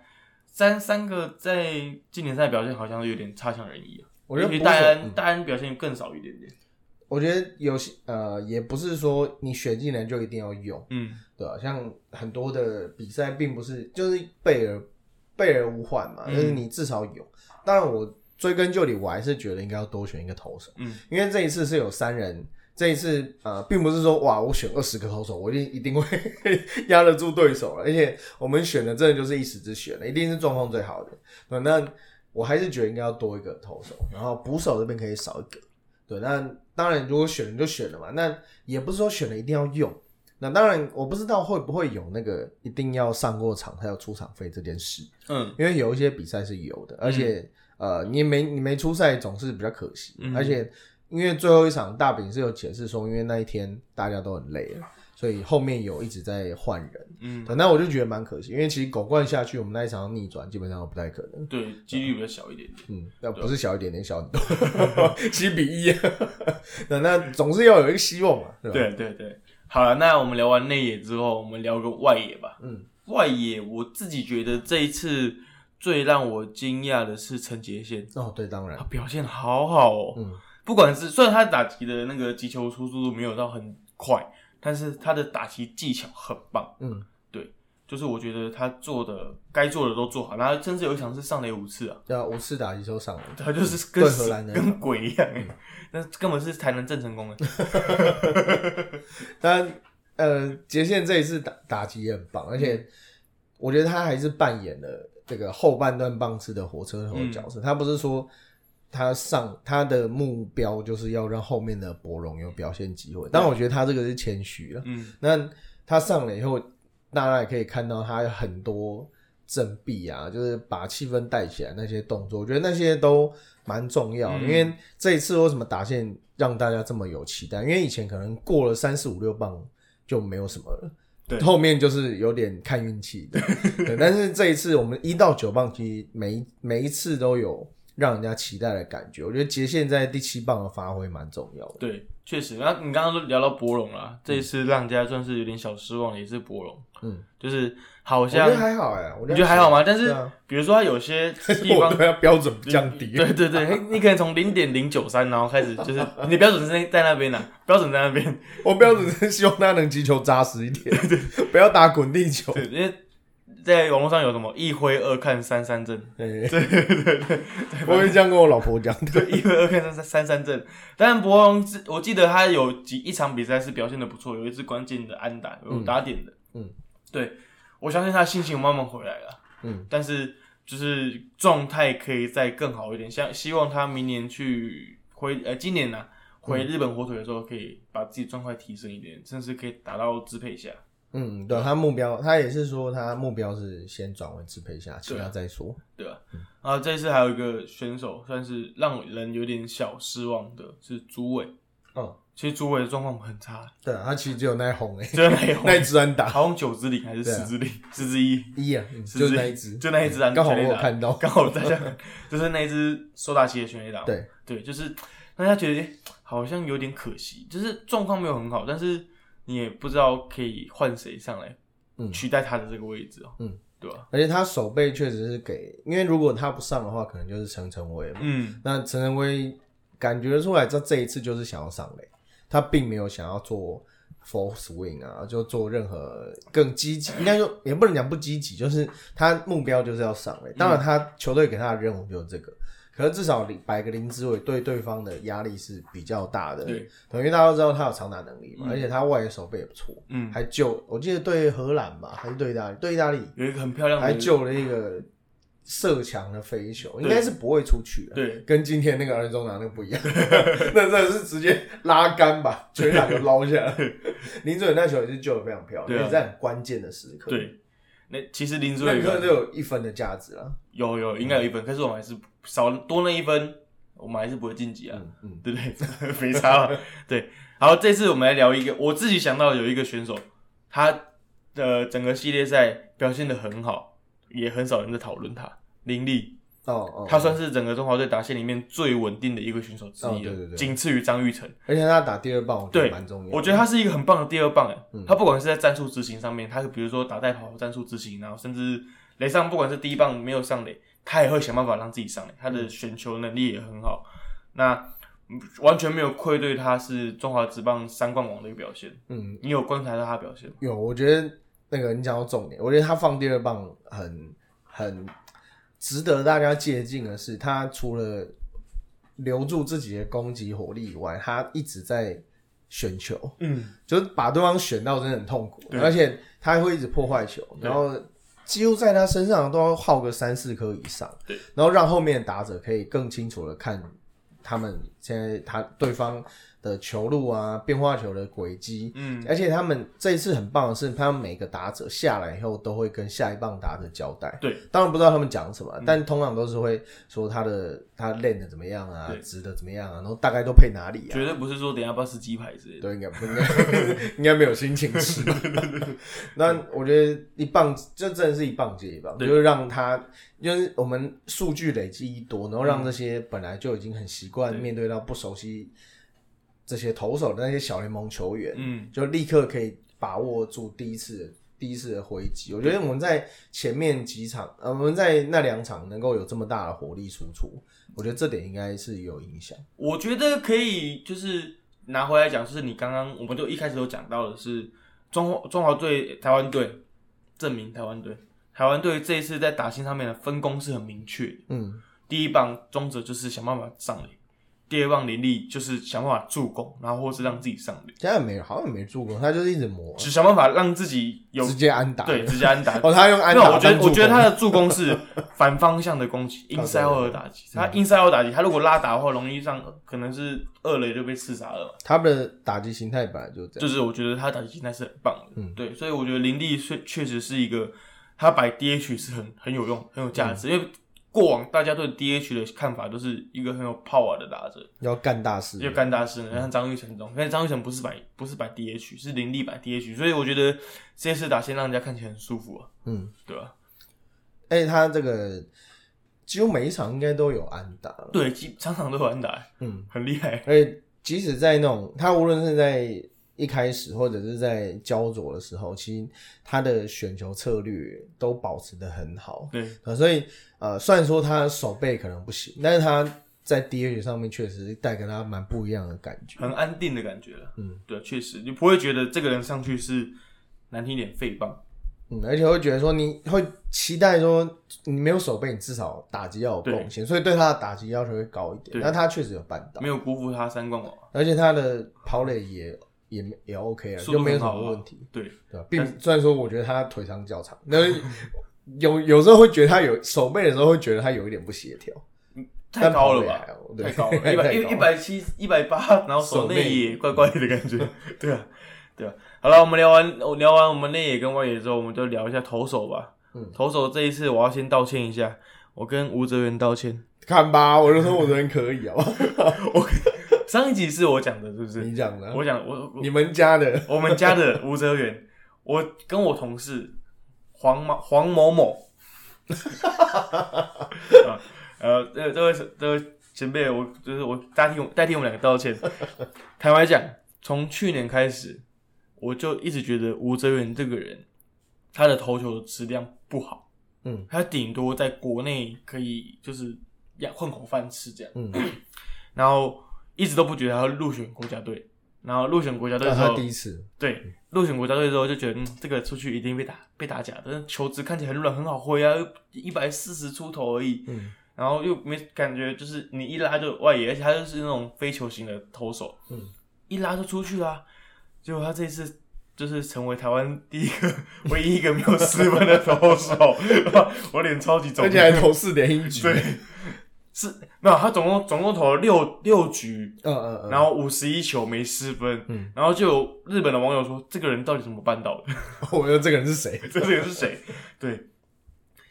三三个在今年赛表现好像有点差强人意啊。我觉得戴安，嗯戴安表现更少一点点。我觉得有些呃，也不是说你选进来就一定要用，嗯，对吧、像很多的比赛并不是就是备而备而无患嘛，嗯就是你至少有。当然，我追根究底，我还是觉得应该要多选一个投手，嗯，因为这一次是有三人。这一次呃，并不是说哇，我选二十个投手，我一定一定会 压得住对手了。而且我们选的真的就是一时之选了，一定是状况最好的。对，那我还是觉得应该要多一个投手，然后捕手这边可以少一个。对，那当然如果选了就选了嘛，那也不是说选了一定要用。那当然我不知道会不会有那个一定要上过场才有出场费这件事，嗯，因为有一些比赛是有的，而且、呃你没你没出赛总是比较可惜，嗯而且因为最后一场大饼是有解释说，因为那一天大家都很累了，所以后面有一直在换人。嗯，那我就觉得蛮可惜，因为其实狗冠下去，我们那一场要逆转基本上都不太可能。对，几率比较小一点点。嗯，那不是小一点点，小很多，七比一。那那总是要有一个希望嘛，对吧？对对对，好了，那我们聊完内野之后，我们聊个外野吧。嗯，外野我自己觉得这一次最让我惊讶的是陈杰宪，哦，对，当然他，表现好好哦。嗯，不管是虽然他打击的那个击球出速度没有到很快，但是他的打击技巧很棒。嗯，对就是我觉得他做的该做的都做好，然后甚至有一场是上垒五次啊，对啊五次打击都上了，他就是跟对荷兰人跟鬼一样哎，那根本是才能正成功的。当然，呃，杰宪这一次打打击也很棒，而且我觉得他还是扮演了这个后半段棒次的火车头的角色。他不是说他上他的目标就是要让后面的博龙有表现机会，但我觉得他这个是谦虚了。嗯那他上了以后，大家也可以看到他有很多振臂啊，就是把气氛带起来那些动作，我觉得那些都蛮重要。嗯因为这一次为什么打线让大家这么有期待？因为以前可能过了三四五六棒就没有什么了。对后面就是有点看运气的，对。但是这一次我们一到九棒，其实每一每一次都有让人家期待的感觉。我觉得杰现在第七棒的发挥蛮重要的。对，确实。那你刚刚都聊到博龙了，这一次让人家算是有点小失望的，也是博龙。嗯，就是好我觉像得还好哎、我你觉得还好吗？但是啊比如说他有些 地方对他标准降低。对对对，嘿你可能从零点零九三，然后开始就是你的标准是在那边呢、标准在那边。我标准是希望他能击球扎实一点，不要打滚地球。对，因为在网络上有什么一挥二看三三阵，对对对对，我会这样跟我老婆讲的。对，一挥二看三三三三阵。当然，博王是我记得他有几一场比赛是表现的不错，有一次关键的安打有打点的。嗯，对，我相信他心情慢慢回来了。嗯，但是就是状态可以再更好一点，像希望他明年去回呃今年呢、回日本火腿的时候，可以把自己状态提升一点，甚至可以打到支配下。嗯，对他目标，他也是说他目标是先转为支配下，其他再说。对啊、然后这一次还有一个选手，算是让人有点小失望的，是朱伟。嗯，其实朱伟的状况很差，对啊，他其实只有那一红诶，就那一那一支安打。好像九支零还是十支零，十支一，一啊，就是那一支，就那一支安刚好我全垒打。有看到。刚好大家 就是那一只收大器的全垒打，对。对，就是让大家觉得、好像有点可惜，就是状况没有很好，但是你也不知道可以换谁上来嗯取代他的这个位置哦、嗯，对吧、而且他手背确实是给，因为如果他不上的话，可能就是陈晨威嘛。嗯，那陈晨威感觉出来，这这一次就是想要上垒，他并没有想要做 full swing 啊，就做任何更积极，应该说也不能讲不积极，就是他目标就是要上垒。当然，他球队给他的任务就是这个。可是至少零摆个林之伟对对方的压力是比较大的，对，因为大家都知道他有长打能力嘛，而且他外野手背也不错，嗯，还救我记得对荷兰吧，还是对意大利，对意大利有一个很漂亮的，还救了一个射墙的飞球，应该是不会出去的。对，跟今天那个二中拿那个不一样，那真的是直接拉杆吧全场就捞下来。林志伟那球也是救的非常漂亮，也是在很关键的时刻。，对，那其实林书伟可能都有一分的价值了。有有应该有一分，可是我们还是少多那一分，我们还是不会晋级啊，嗯嗯，对不对？没差了。对，好，这次我们来聊一个，我自己想到有一个选手，他的整个系列赛表现的很好，也很少人在讨论他。林立，哦哦，他算是整个中华队打线里面最稳定的一个选手之一了，哦对对对仅次于张玉成。而且他打第二棒，我觉对得蛮重要。我觉得他是一个很棒的第二棒，哎、嗯他不管是在战术执行上面，他比如说打带跑战术执行，然后甚至雷上不管是第一棒没有上垒，他也会想办法让自己上垒，他的选球能力也很好，那嗯完全没有愧对他是中华职棒三冠王的一个表现。嗯，你有观察到他的表现吗？有，我觉得那个你讲到重点，我觉得他放第二棒很很值得大家借鉴的是，他除了留住自己的攻击火力以外，他一直在选球。嗯，就是把对方选到真的很痛苦，而且他还会一直破坏球，然后几乎在他身上都要耗个三四颗以上，对，然后让后面的打者可以更清楚的看他们现在他对方的球路啊、变化球的轨迹，嗯，而且他们这一次很棒的是，他们每个打者下来以后都会跟下一棒打者交代。对，当然不知道他们讲什么，但通常都是会说他的他练的怎么样啊对，直的怎么样啊，然后大概都配哪里啊。绝对不是说等下要不要吃鸡排之类的。对应该不应该 应该没有心情吃。那我觉得一棒这真的是一棒接一棒，对就是让他，就是我们数据累积一多，然后让这些本来就已经很习惯面对到不熟悉这些投手的那些小联盟球员，嗯，就立刻可以把握住第一次的第一次的回击。我觉得我们在前面几场，呃，我们在那两场能够有这么大的火力输出，我觉得这点应该是有影响。我觉得可以，就是拿回来讲，就是你刚刚我们就一开始有讲到的是中华中华队、台湾队证明台湾队，台湾队这一次在打线上面的分工是很明确的。嗯，第一棒中者就是想办法上垒，第二棒林立就是想办法助攻，然后或是让自己上垒，现在没有好像没助攻，他就是一直磨，只想办法让自己有直接安打。对直接安打。哦，他用安没有，打我觉得我觉得他的助攻是反方向的攻击，inside 打击。他 inside out 打击，他如果拉打的话，容易让可能是二垒就被刺杀了嘛。他的打击形态本来就是这样。就是我觉得他打击形态是很棒的，嗯对，所以我觉得林立确确实是一个他摆 DH 是很很有用、很有价嗯值，因为过往大家对 DH 的看法都是一个很有 power 的打者，要干大事，要干大事呢，像张玉成这种，但是张玉成不是摆不是摆 DH，是林立摆 DH，所以我觉得这次打先让人家看起来很舒服啊，嗯，对吧？而且他这个几乎每一场应该都有安打，对，基场场都有安打，嗯，很厉害，而且即使在那种他无论是在一开始或者是在焦灼的时候，其实他的选球策略都保持的很好，对，呃，所以呃，虽然说他手背可能不行，但是他在 DH 上面确实带给他蛮不一样的感觉，很安定的感觉了，嗯，对，确实你不会觉得这个人上去是难听点废棒，嗯，而且会觉得说你会期待说你没有手背，你至少打击要有贡献，所以对他的打击要求会高一点。对。那他确实有办到没，有辜负他三冠王，而且他的跑垒也也也 OK 了，速度就没有什么问题，对，对吧？并虽然说我觉得他腿长脚长，那有有时候会觉得他有手背的时候会觉得他有一点不协调。太高了吧 太高了，一百一一百七一百八，然后手内野，怪怪的感觉。对啊，对啊。好了，我们聊完我聊完我们内野跟外野之后，我们就聊一下投手吧。嗯投手这一次我要先道歉一下，我跟吴哲源道歉。看吧，我就说我的人可以啊，上一集是我讲的，是不是？你讲的，我讲我我你们家的。我们家的吴哲源，我跟我同事黄某黄某某，啊呃，这这位这位前辈，我就是我代替我代替我们两个道歉。坦白讲，从去年开始，我就一直觉得吴哲源这个人，他的投球质量不好，嗯，他顶多在国内可以就是养混口饭吃这样，嗯，然后一直都不觉得他会入选国家队，然后入选国家队这是他之后，第一次，对，入选国家队之后就觉得，嗯，这个出去一定被打被打假的，但是球质看起来很软，很好挥啊，一百四十出头而已，嗯，然后又没感觉，就是你一拉就外野，而且他就是那种非球型的投手，嗯，一拉就出去啦、结果他这一次就是成为台湾第一个、唯一一个没有失分的投手，我脸超级肿，而且还投四点一局，对，是没有他总共总共投了六六局，嗯嗯嗯，然后五十一球没失分，嗯然后就有日本的网友说，这个人到底怎么办到的？我觉得这个人是谁？这个人是谁？对，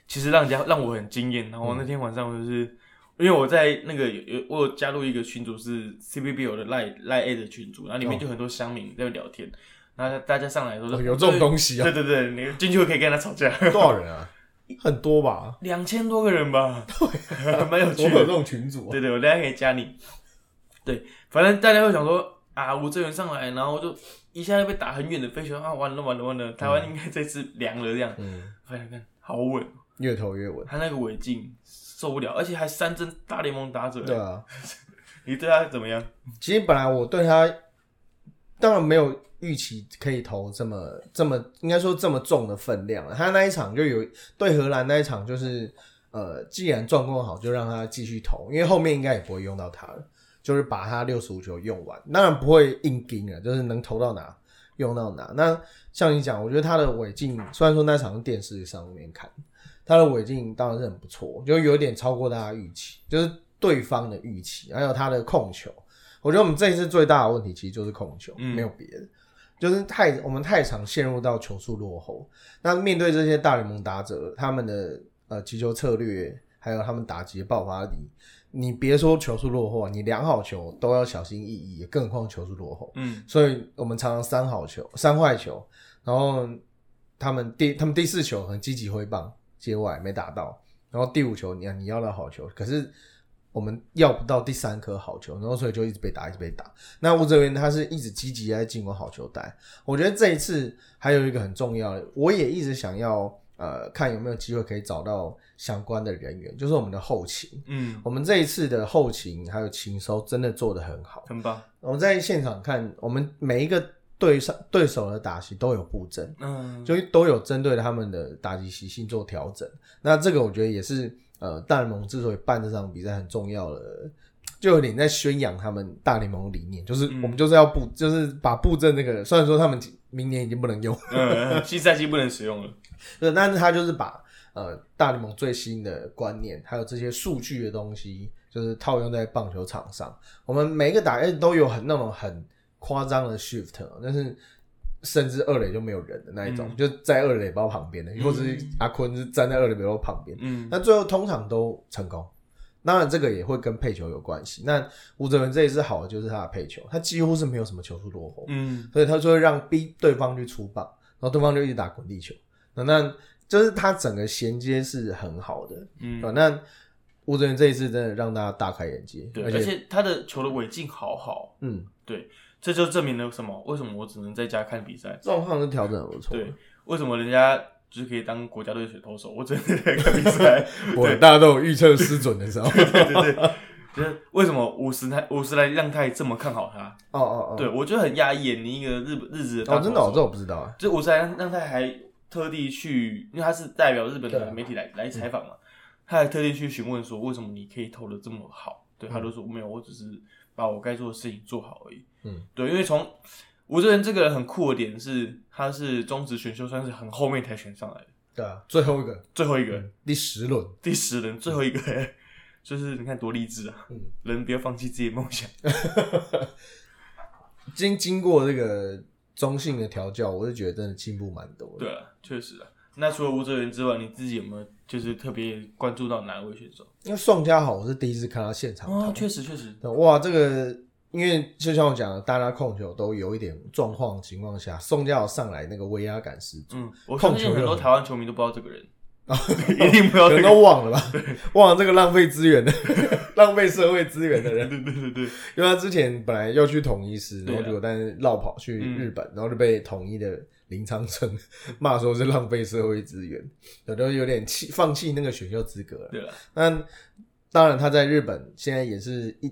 其实让人家让我很惊艳。然后那天晚上我就是，因为我在那个有有我有加入一个群组是 CBBO 的赖赖 A 的群组，然后里面就很多乡民在聊天，然后大家上来的时候说哦有这种东西啊对？对对，你进去可以跟他吵架，多少人啊？很多吧？两千多个人吧，对蛮有趣的。我有这种群组啊，对对，我等一下可以加你。对，反正大家会想说啊，吴镇源上来，然后就一下就被打很远的飞球啊，完了完了完了，台湾应该这次凉了这样。嗯，发现看好稳，越投越稳。他那个尾劲受不了，而且还三针大联盟打者。对，啊，你对他怎么样？其实本来我对他当然没有预期可以投这么这么应该说这么重的分量了。他那一场就有对荷兰那一场就是呃，既然状况好，就让他继续投，因为后面应该也不会用到他了，就是把他六十五球用完，当然不会硬盯了，就是能投到哪用到哪。那像你讲，我觉得他的尾劲，虽然说那场是电视上面看，他的尾劲当然是很不错，就有点超过大家预期，就是对方的预期，还有他的控球。我觉得我们这一次最大的问题其实就是控球，嗯没有别的，就是太我们太常陷入到球速落后。那面对这些大联盟打者，他们的呃击球策略，还有他们打击的爆发力，你别说球速落后，你两好球都要小心翼翼，更何况球速落后。嗯所以我们常常三好球、三坏球，然后他们第他们第四球很积极挥棒接外没打到，然后第五球你你要到好球，可是我们要不到第三颗好球，然后所以就一直被打，一直被打。那吴哲源他是一直积极在进攻好球带，我觉得这一次还有一个很重要的，我也一直想要呃看有没有机会可以找到相关的人员，就是我们的后勤。嗯，我们这一次的后勤还有勤收真的做得很好，很棒。我们在现场看，我们每一个对上对手的打击都有布阵，嗯，就都有针对他们的打击习性做调整。那这个我觉得也是呃大联盟之所以办这场比赛很重要的，就有点在宣扬他们大联盟理念，就是嗯我们就是要布，就是把布阵那个，虽然说他们明年已经不能用，嗯，新赛季不能使用了。对，但是他就是把呃大联盟最新的观念，还有这些数据的东西，就是套用在棒球场上。我们每一个打都有很那种很夸张的 shift，但是甚至二垒就没有人的那一种，就在二垒包旁边的，或者是阿坤是站在二垒包旁边，嗯。那最后通常都成功。当然，这个也会跟配球有关系。那吴哲文这一次好的就是他的配球，他几乎是没有什么球速落后，嗯。所以他就会让逼对方去出棒，然后对方就一直打滚地球。那那就是他整个衔接是很好的，嗯，那吴哲源这一次真的让大家大开眼界，对，而且他的球的尾劲好好，嗯，这就证明了什么？为什么我只能在家看比赛？状况是调整得不错。对，为什么人家就是可以当国家队选投手？我只能在看比赛。我大家都有预测失准的时候。对对对，就是为什么五十台五十来让太这么看好他？哦哦哦，对我觉得很压抑。你一个日本日子的真的、哦，这我不知道啊。就五十来让让太还特地去，因为他是代表日本的媒体来来采访嘛，他还特地去询问说为什么你可以投的这么好？对，嗯他都说没有，我只是把我该做的事情做好而已。嗯，对，因为从吴哲源这个人很酷的点是，他是中职选秀算是很后面才选上来的，对啊，最后一个，最后一个、第十轮，第十轮，最后一个，就是你看多励志啊！嗯人不要放弃自己的梦想。经经过这个中性的调教，我是觉得真的进步蛮多的。对啊，确实啊。那除了吴哲源之外，你自己有没有就是特别关注到哪位选手？因为宋佳豪我是第一次看到现场确实确实，哇，这个因为就像我讲的，大家控球都有一点状况的情况下，宋佳豪上来那个威压感十足，嗯，我相信很多台湾球迷都不知道这个人，一定不知道这个人。可能都忘了吧，忘了这个浪费资源的、浪费社会资源的人。对对对对，因为他之前本来要去统一师，然后结果但是绕跑去日本，然后就被统一的林昌胜骂说是浪费社会资源，有的有点弃放弃那个选秀资格了。对了，那当然他在日本现在也是一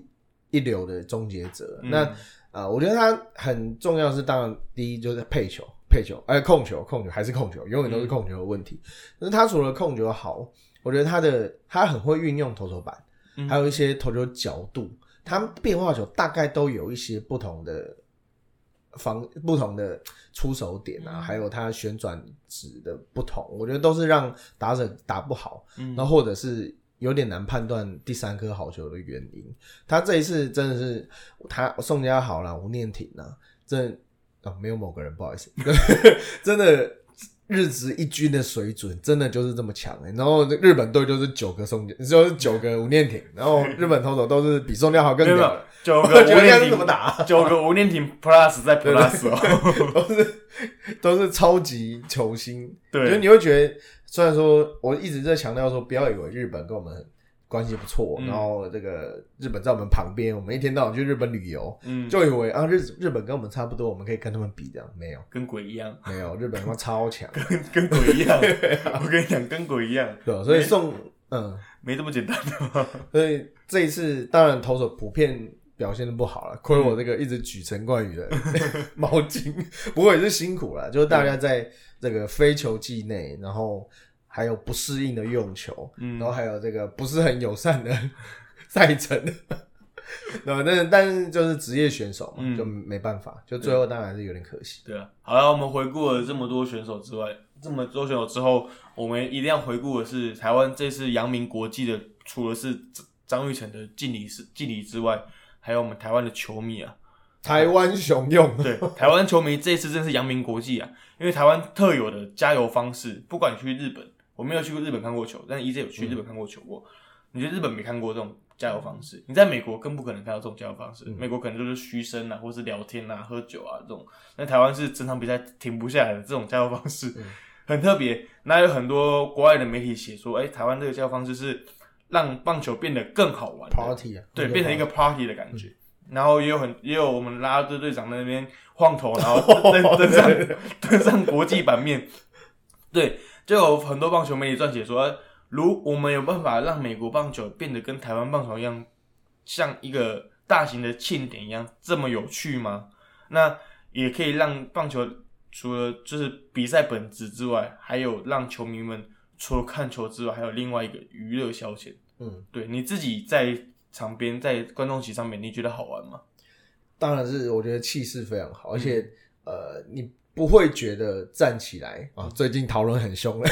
一流的终结者。嗯。那啊、我觉得他很重要是，当然第一就是配球，配球，哎，控球，控球还是控球，永远都是控球的问题。但是他除了控球好，我觉得他的他很会运用投手板，嗯。还有一些投球角度，他变化球大概都有一些不同的方不同的出手点嗯。啊，还有他旋转值的不同，我觉得都是让打者打不好，嗯。然后或者是有点难判断第三颗好球的原因。他这一次真的是他宋家好啦，吴念挺啦，真啊、没有某个人不好意思，真的日职一军的水准真的就是这么强哎、然后日本队就是九个宋家，就是九个吴念挺，然后日本投手都是比宋家豪更没有没有屌，九个吴念挺，怎么打？九个吴念挺 plus 在 plus 哦，都是都是超级球星，对。就你会觉得，虽然说我一直在强调说，不要以为日本跟我们关系不错，嗯然后这个日本在我们旁边，我们一天到晚去日本旅游，嗯，就以为啊日日本跟我们差不多，我们可以跟他们比，这样没有跟鬼一样，没有，日本他妈超强，跟跟鬼一样，我跟你讲，跟鬼一样，对？所以送嗯，没这么简单的。所以这一次当然投手普遍。表现的不好了，亏我这个一直举陈冠宇的 毛巾，不过也是辛苦了。就是大家在这个非球季内，然后还有不适应的用球，嗯然后还有这个不是很友善的 赛程，对吧？但是但是就是职业选手嘛，嗯就没办法，就最后当然是有点可惜。对啊，好了，我们回顾了这么多选手之外，这么多选手之后，我们一定要回顾的是台湾这次扬名国际的，除了是张张玉成的敬礼是敬礼之外，还有我们台湾的球迷啊。台湾雄用，对，台湾球迷这一次真是扬名国际啊！因为台湾特有的加油方式，不管你去日本，我没有去过日本看过球，但是 EJ 有去日本看过球过。你觉得日本没看过这种加油方式？你在美国更不可能看到这种加油方式。美国可能就是嘘声啊，或是聊天啊、喝酒啊这种。那台湾是整场比赛停不下来的这种加油方式，很特别。那有很多国外的媒体写说，哎、台湾这个加油方式是让棒球变得更好玩 party 啊，对，变成一个 party 的感觉。然后也有很也有我们啦啦队队长在那边晃头，然后 登登上登上国际版面。对，就有很多棒球媒体撰写说，呃如我们有办法让美国棒球变得跟台湾棒球一样，像一个大型的庆典一样这么有趣吗？那也可以让棒球除了就是比赛本质之外，还有让球迷们除了看球之外，还有另外一个娱乐消遣。嗯，对，你自己在场边在观众席上面，你觉得好玩吗？当然是我觉得气势非常好，而且、呃，你不会觉得站起来啊，最近讨论很凶了，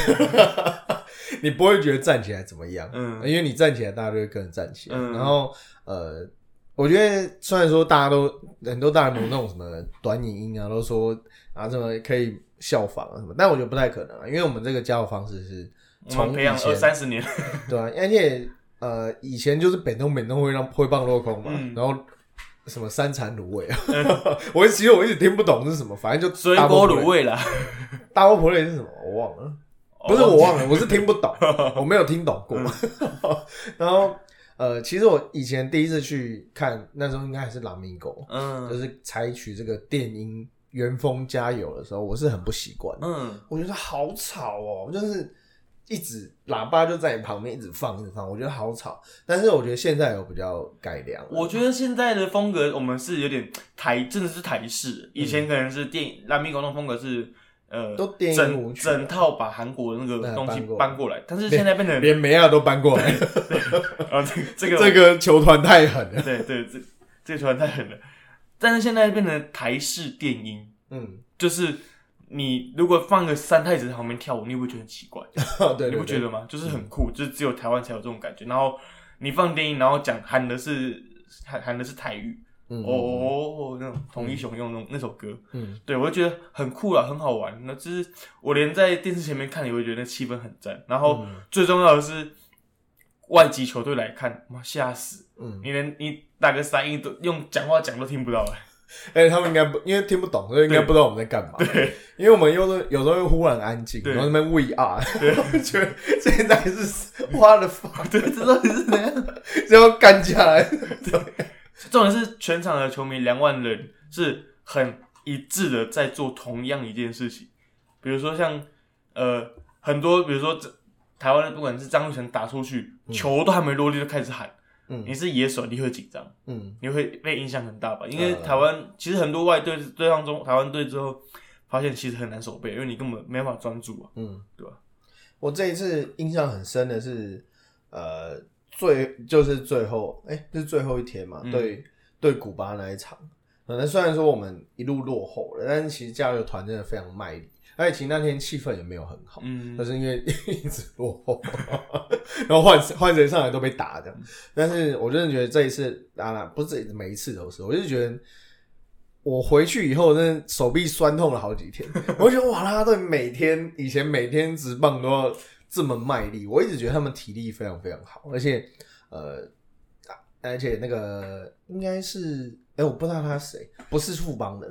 你不会觉得站起来怎么样，嗯。因为你站起来，大家就会跟着站起来。嗯。然后呃，我觉得虽然说大家都很多大人有那种什么短影音啊，都说啊什么可以效仿啊什么，但我觉得不太可能啊，因为我们这个教育方式是从培养二三十年，对啊，而且呃，以前就是北东北东会让会棒落空嘛，嗯。然后什么三产卤味啊，我其实我一直听不懂是什么，反正就水果卤，味啦，大波普雷是什么？我忘了，不是我忘了，我是听不懂，我没有听懂过。然后呃，其实我以前第一次去看，那时候应该还是朗明狗，嗯。就嗯是采取这个电音原风加油的时候，我是很不习惯。嗯，我觉得好吵哦，就是一直喇叭就在你旁边一直放一直放，我觉得好吵。但是我觉得现在有比较改良，我觉得现在的风格我们是有点台，真的是台式。以前可能是电影，拉米狗那种风格是呃，都整整套把韩国的那个东西搬过来但是现在变成连梅亚都搬过来，啊，这个这个这个球团太狠了。对对，这这个球团太狠了。但是现在变成台式电音，嗯，就是你如果放个三太子在旁边跳舞，你会不会觉得很奇怪？对对对，你不觉得吗？就是很酷，就是只有台湾才有这种感觉。然后你放电音，然后讲喊的是喊喊的是泰语，嗯哦那种统一雄用那种那首歌，嗯对我就觉得很酷啊，很好玩。那就是我连在电视前面看，也会觉得那气氛很赞。然后嗯最重要的是，外籍球队来看，妈吓死！嗯，你连你打个三音都用讲话讲都听不到哎。而且他们应该不，因为听不懂，所以应该不知道我们在干嘛。对，因为我们有时候有时候又忽然安静，然后那边 we are，我觉得现在是花了发，对，这到底是怎样？就要干下来。重点是全场的球迷两万人是很一致的在做同样一件事情，比如说像呃很多，比如说这台湾的不管是张玉成打出去，球都还没落地就开始喊，嗯你是野手你会紧张，嗯你会被影响很大吧？因为嗯台湾其实很多外队对上中台湾队之后，发现其实很难守备，因为你根本没办法专注啊。嗯，对吧？我这一次印象很深的是，呃，最就是最后，哎、是最后一天嘛，嗯对对古巴那一场。可能虽然说我们一路落后了，但是其实加油团真的非常卖力，而且其实那天气氛也没有很好。嗯但是因为 一直落后，然后换换谁上来都被打这样。但是我真的觉得这一次，当然不是每一次都是，我就觉得我回去以后，真的手臂酸痛了好几天。我就觉得哇，啦啦队每天以前每天直棒都要这么卖力，我一直觉得他们体力非常非常好，而且呃，而且那个应该是哎、我不知道他是谁，不是富邦的。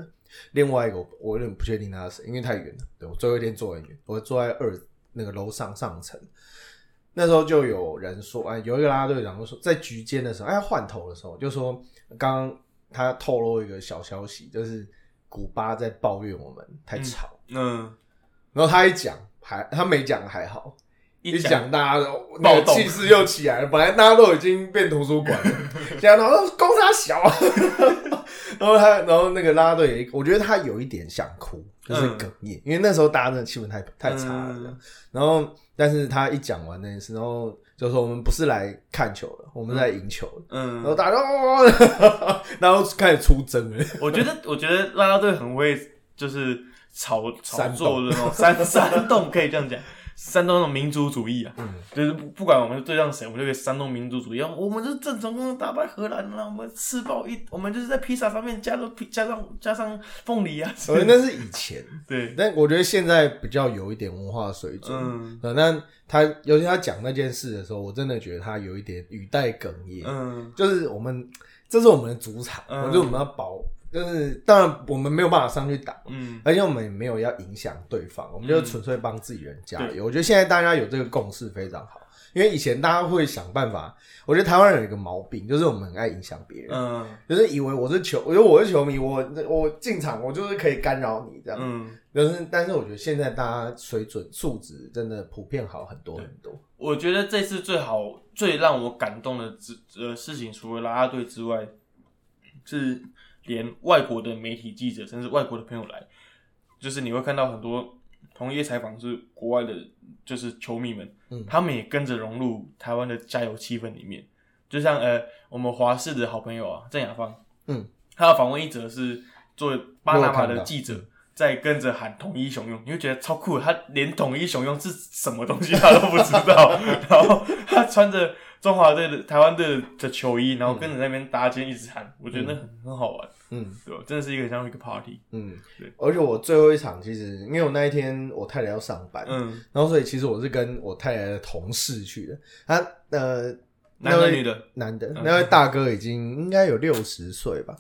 另外一个我我有点不确定他是谁，因为太远了。对我最后一天坐很远，我坐在二那个楼上上层。那时候就有人说，哎，有一个啦啦队长就说，在局间的时候，哎，换头的时候，就说刚刚他透露一个小消息，就是古巴在抱怨我们太吵。嗯，然后他一讲，还他没讲还好，一讲讲大家都气势又起来了。本来大家都已经变图书馆了，现在然后公差小啊，然后他，然后那个拉拉队也，我觉得他有一点想哭，就是嗯。哽咽，因为那时候大家真的气氛太太差了。然后，但是他一讲完那件事，然后就说我们不是来看球的，我们在赢球的。然后嗯，大家都哦，然后开始出征了。我觉得我觉得拉拉队很会就是炒炒煽作的那种煽煽动，可以这样讲，煽动那种民族主义啊。嗯就是不不管我们对上谁，我们就可以煽动民族主义。我们就是正成功地打败荷兰了，我们吃饱一，我们就是在披萨上面加入加上加上凤梨啊。所 以那是以前，对，但我觉得现在比较有一点文化水准。嗯呃，那他尤其他讲那件事的时候，我真的觉得他有一点语带哽咽。嗯就是我们这是我们的主场，嗯我觉得我们要保，就是当然我们没有办法上去打，嗯而且我们也没有要影响对方，我们就纯粹帮自己人加对油。我觉得现在大家有这个共识非常好，因为以前大家会想办法，我觉得台湾人有一个毛病，就是我们很爱影响别人。嗯就是以为我是球，我觉得我是球迷，我我进场我就是可以干扰你这样，嗯，就是但是我觉得现在大家水准素质真的普遍好很多很多。我觉得这次最好最让我感动的之呃事情，除了拉拉队之外，是连外国的媒体记者，甚至外国的朋友来，就是你会看到很多同业采访是国外的，就是球迷们，嗯他们也跟着融入台湾的加油气氛里面。就像呃，我们华视的好朋友啊，郑雅芳，嗯，他的访问一则是做巴拿马的记者，在跟着喊统一雄用，你会觉得超酷的。他连统一雄用是什么东西他都不知道，然后他穿着中华队的台湾队的球衣，然后跟着那边搭肩一直喊，我觉得那很很好玩，嗯。对吧？真的是一个像一个 party，嗯。对，而且我最后一场其实，因为我那一天我太太要上班，嗯，然后所以其实我是跟我太太的同事去的。他呃，男的女的，男的。那位大哥已经应该有六十岁吧。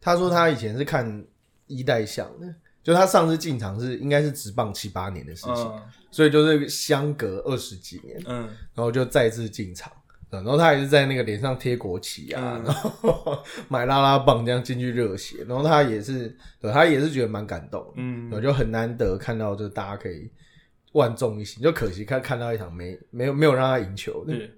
他说他以前是看一代相的，就他上次进场是应该是直棒七八年的事情，嗯。所以就是相隔二十几年，嗯。然后就再次进场。然后他也是在那个脸上贴国旗啊，嗯然后 买拉拉棒这样进去热血，然后他也是，对他也是觉得蛮感动的，嗯我就很难得看到，就是大家可以万众一心，就可惜看看到一场没没有没有让他赢球的，对。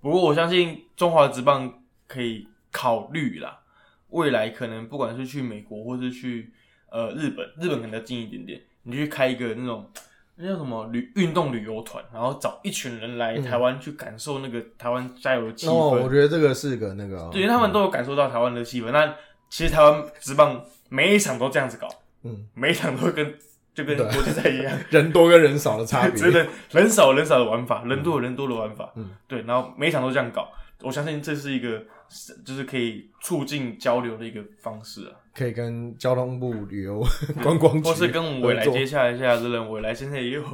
不过我相信中华职棒可以考虑啦，未来可能不管是去美国或是去呃日本，日本可能要近一点点，你去开一个那种那叫什么旅运动旅游团，然后找一群人来台湾去感受那个台湾加油的气氛。我，觉得这个是个那个，对，因为他们都有感受到台湾的气氛。那其实台湾职棒每一场都这样子搞，嗯，每一场都会跟就跟国际赛一样，人多跟人少的差别，真的人少人少的玩法，人多有人多的玩法，嗯，对，然后每一场都这样搞，我相信这是一个就是可以促进交流的一个方式啊，可以跟交通部旅游 观光局，或是跟我们未来接洽一下的人，未来现在也有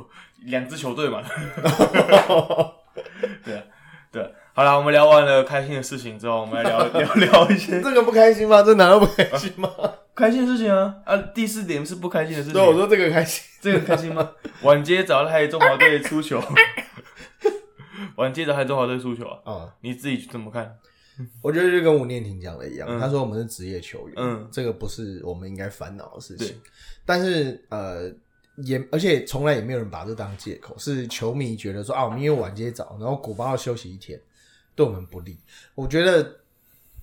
两支球队嘛，对啊，对啊。好了，我们聊完了开心的事情之后，我们来聊聊聊一些 这个不开心吗？这难道不开心吗？开心的事情啊啊！第四点是不开心的事情，对，我说这个开心。这个开心吗？晚接早害中华队出球，晚接早害中华队出球啊！啊、你自己怎么看？我觉得就跟吴念婷讲的一样，嗯他说我们是职业球员，嗯这个不是我们应该烦恼的事情。但是呃，也而且从来也没有人把这当借口，是球迷觉得说啊，我们因为晚接早，然后古巴要休息一天，对我们不利。我觉得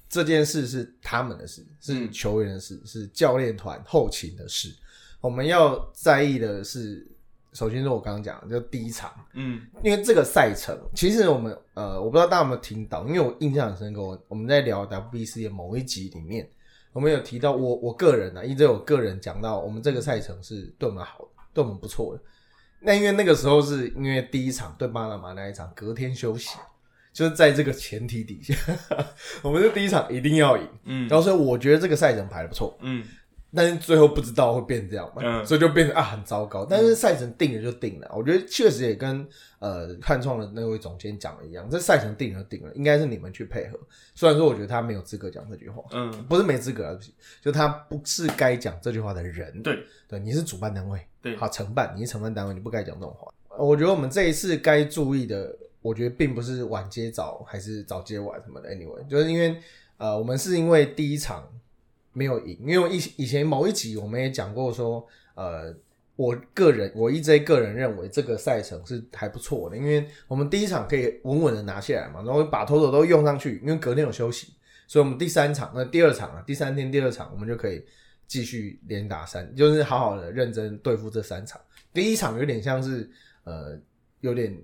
这件事是他们的事，是嗯球员的事，是教练团后勤的事。我们要在意的是，首先是我刚刚讲的，就第一场，嗯因为这个赛程，其实我们呃，我不知道大家有没有听到，因为我印象很深刻。我我们在聊 WBC 的某一集里面，我们有提到我我个人啊，一直有个人讲到，我们这个赛程是对我们好的，对我们不错的。那因为那个时候是因为第一场对巴拿马那一场隔天休息，就是在这个前提底下，我们是第一场一定要赢。嗯然后所以我觉得这个赛程排的不错，嗯但是最后不知道会变这样嘛，嗯所以就变成啊很糟糕。但是赛程定了就定了，我觉得确实也跟呃汉创的那位总监讲的一样，这赛程定了就定了，应该是你们去配合。虽然说我觉得他没有资格讲这句话，嗯，不是没资格啊，对不起，就他不是该讲这句话的人。对对，你是主办单位，对好承办，你是承办单位，你不该讲这种话。我觉得我们这一次该注意的，我觉得并不是晚接早还是早接晚什么的，anyway，就是因为呃，我们是因为第一场没有赢，因为以以前某一集我们也讲过说，呃，我个人我 EJ 个人认为这个赛程是还不错的，因为我们第一场可以稳稳的拿下来嘛，然后把头头都用上去，因为隔天有休息，所以我们第三场那第二场啊，第三天第二场我们就可以继续连打三，就是好好的认真对付这三场。第一场有点像是呃，有点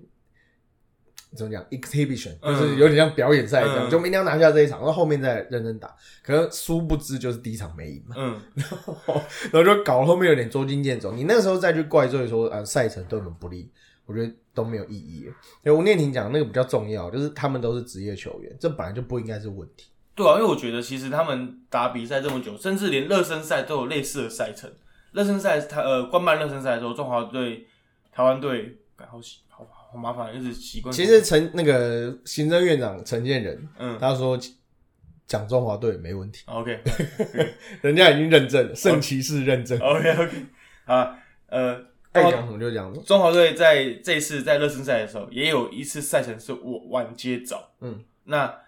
怎么讲 exhibition，嗯就是有点像表演赛这样，嗯就明天要拿下这一场，然后后面再认真打。可能殊不知就是第一场没赢嘛，嗯 然后就搞得后面有点捉襟见肘。你那个时候再去怪罪说啊赛程对我们不利，我觉得都没有意义了。所以吴念婷讲那个比较重要，就是他们都是职业球员，这本来就不应该是问题。对啊，因为我觉得其实他们打比赛这么久，甚至连热身赛都有类似的赛程。热身赛他呃官办热身赛的时候，中华队、台湾队，感好习好好麻烦，一直习惯。其实陈那个行政院长陈建仁，嗯他说讲中华队没问题，，OK 人家已经认证了，圣骑士认证，OK OK，啊呃，爱讲什么就讲什么。中华队在这次在热身赛的时候，也有一次赛程是我晚接早，嗯，那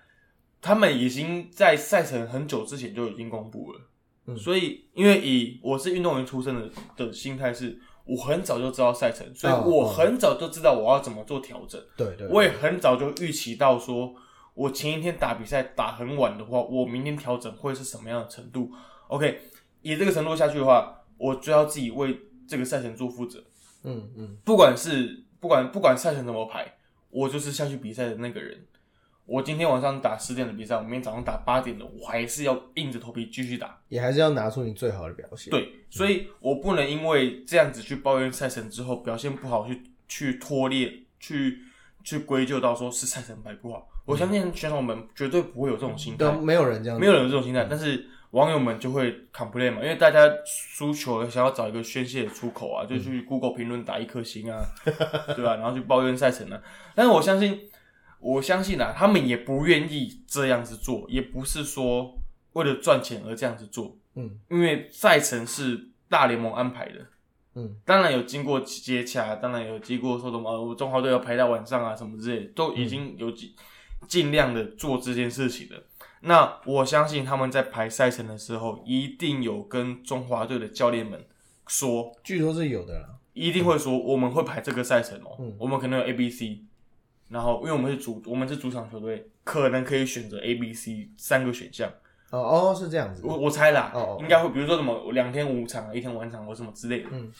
他们已经在赛程很久之前就已经公布了，嗯所以因为以我是运动员出身的的心态是，我很早就知道赛程，所以哦我哦很早就知道我要怎么做调整，对对，我也很早就预期到说，我前一天打比赛打很晚的话，我明天调整会是什么样的程度？OK，以这个程度下去的话，我就要自己为这个赛程做负责。嗯嗯，不管是不管不管赛程怎么排，我就是下去比赛的那个人。我今天晚上打十点的比赛，我明天早上打八点的，我还是要硬着头皮继续打。也还是要拿出你最好的表现。，对，所以我不能因为这样子去抱怨赛程之后表现不好，去去拖累，去去归咎到说是赛程排不好。我相信选手们绝对不会有这种心态都，没有人这样，没有人有这种心态，但是网友们就会 complain 嘛，因为大家输球想要找一个宣泄的出口啊，就去 Google 评论打一颗星啊，对吧、然后去抱怨赛程啊。但是我相信，我相信啊，他们也不愿意这样子做，也不是说为了赚钱而这样子做，嗯因为赛程是大联盟安排的。嗯，当然有经过接洽，当然有经过说什么呃中华队要排到晚上啊什么之类的，都已经有尽尽量的做这件事情了。那我相信他们在排赛程的时候，一定有跟中华队的教练们说，据说是有的啦。一定会说我们会排这个赛程哦、嗯我们可能有 A、B、C，然后因为我们是主我们是主场球队，可能可以选择 A、B、C 三个选项。哦哦，是这样子。我我猜啦，哦哦应该会，比如说什么两天五场、一天晚场或什么之类的，嗯，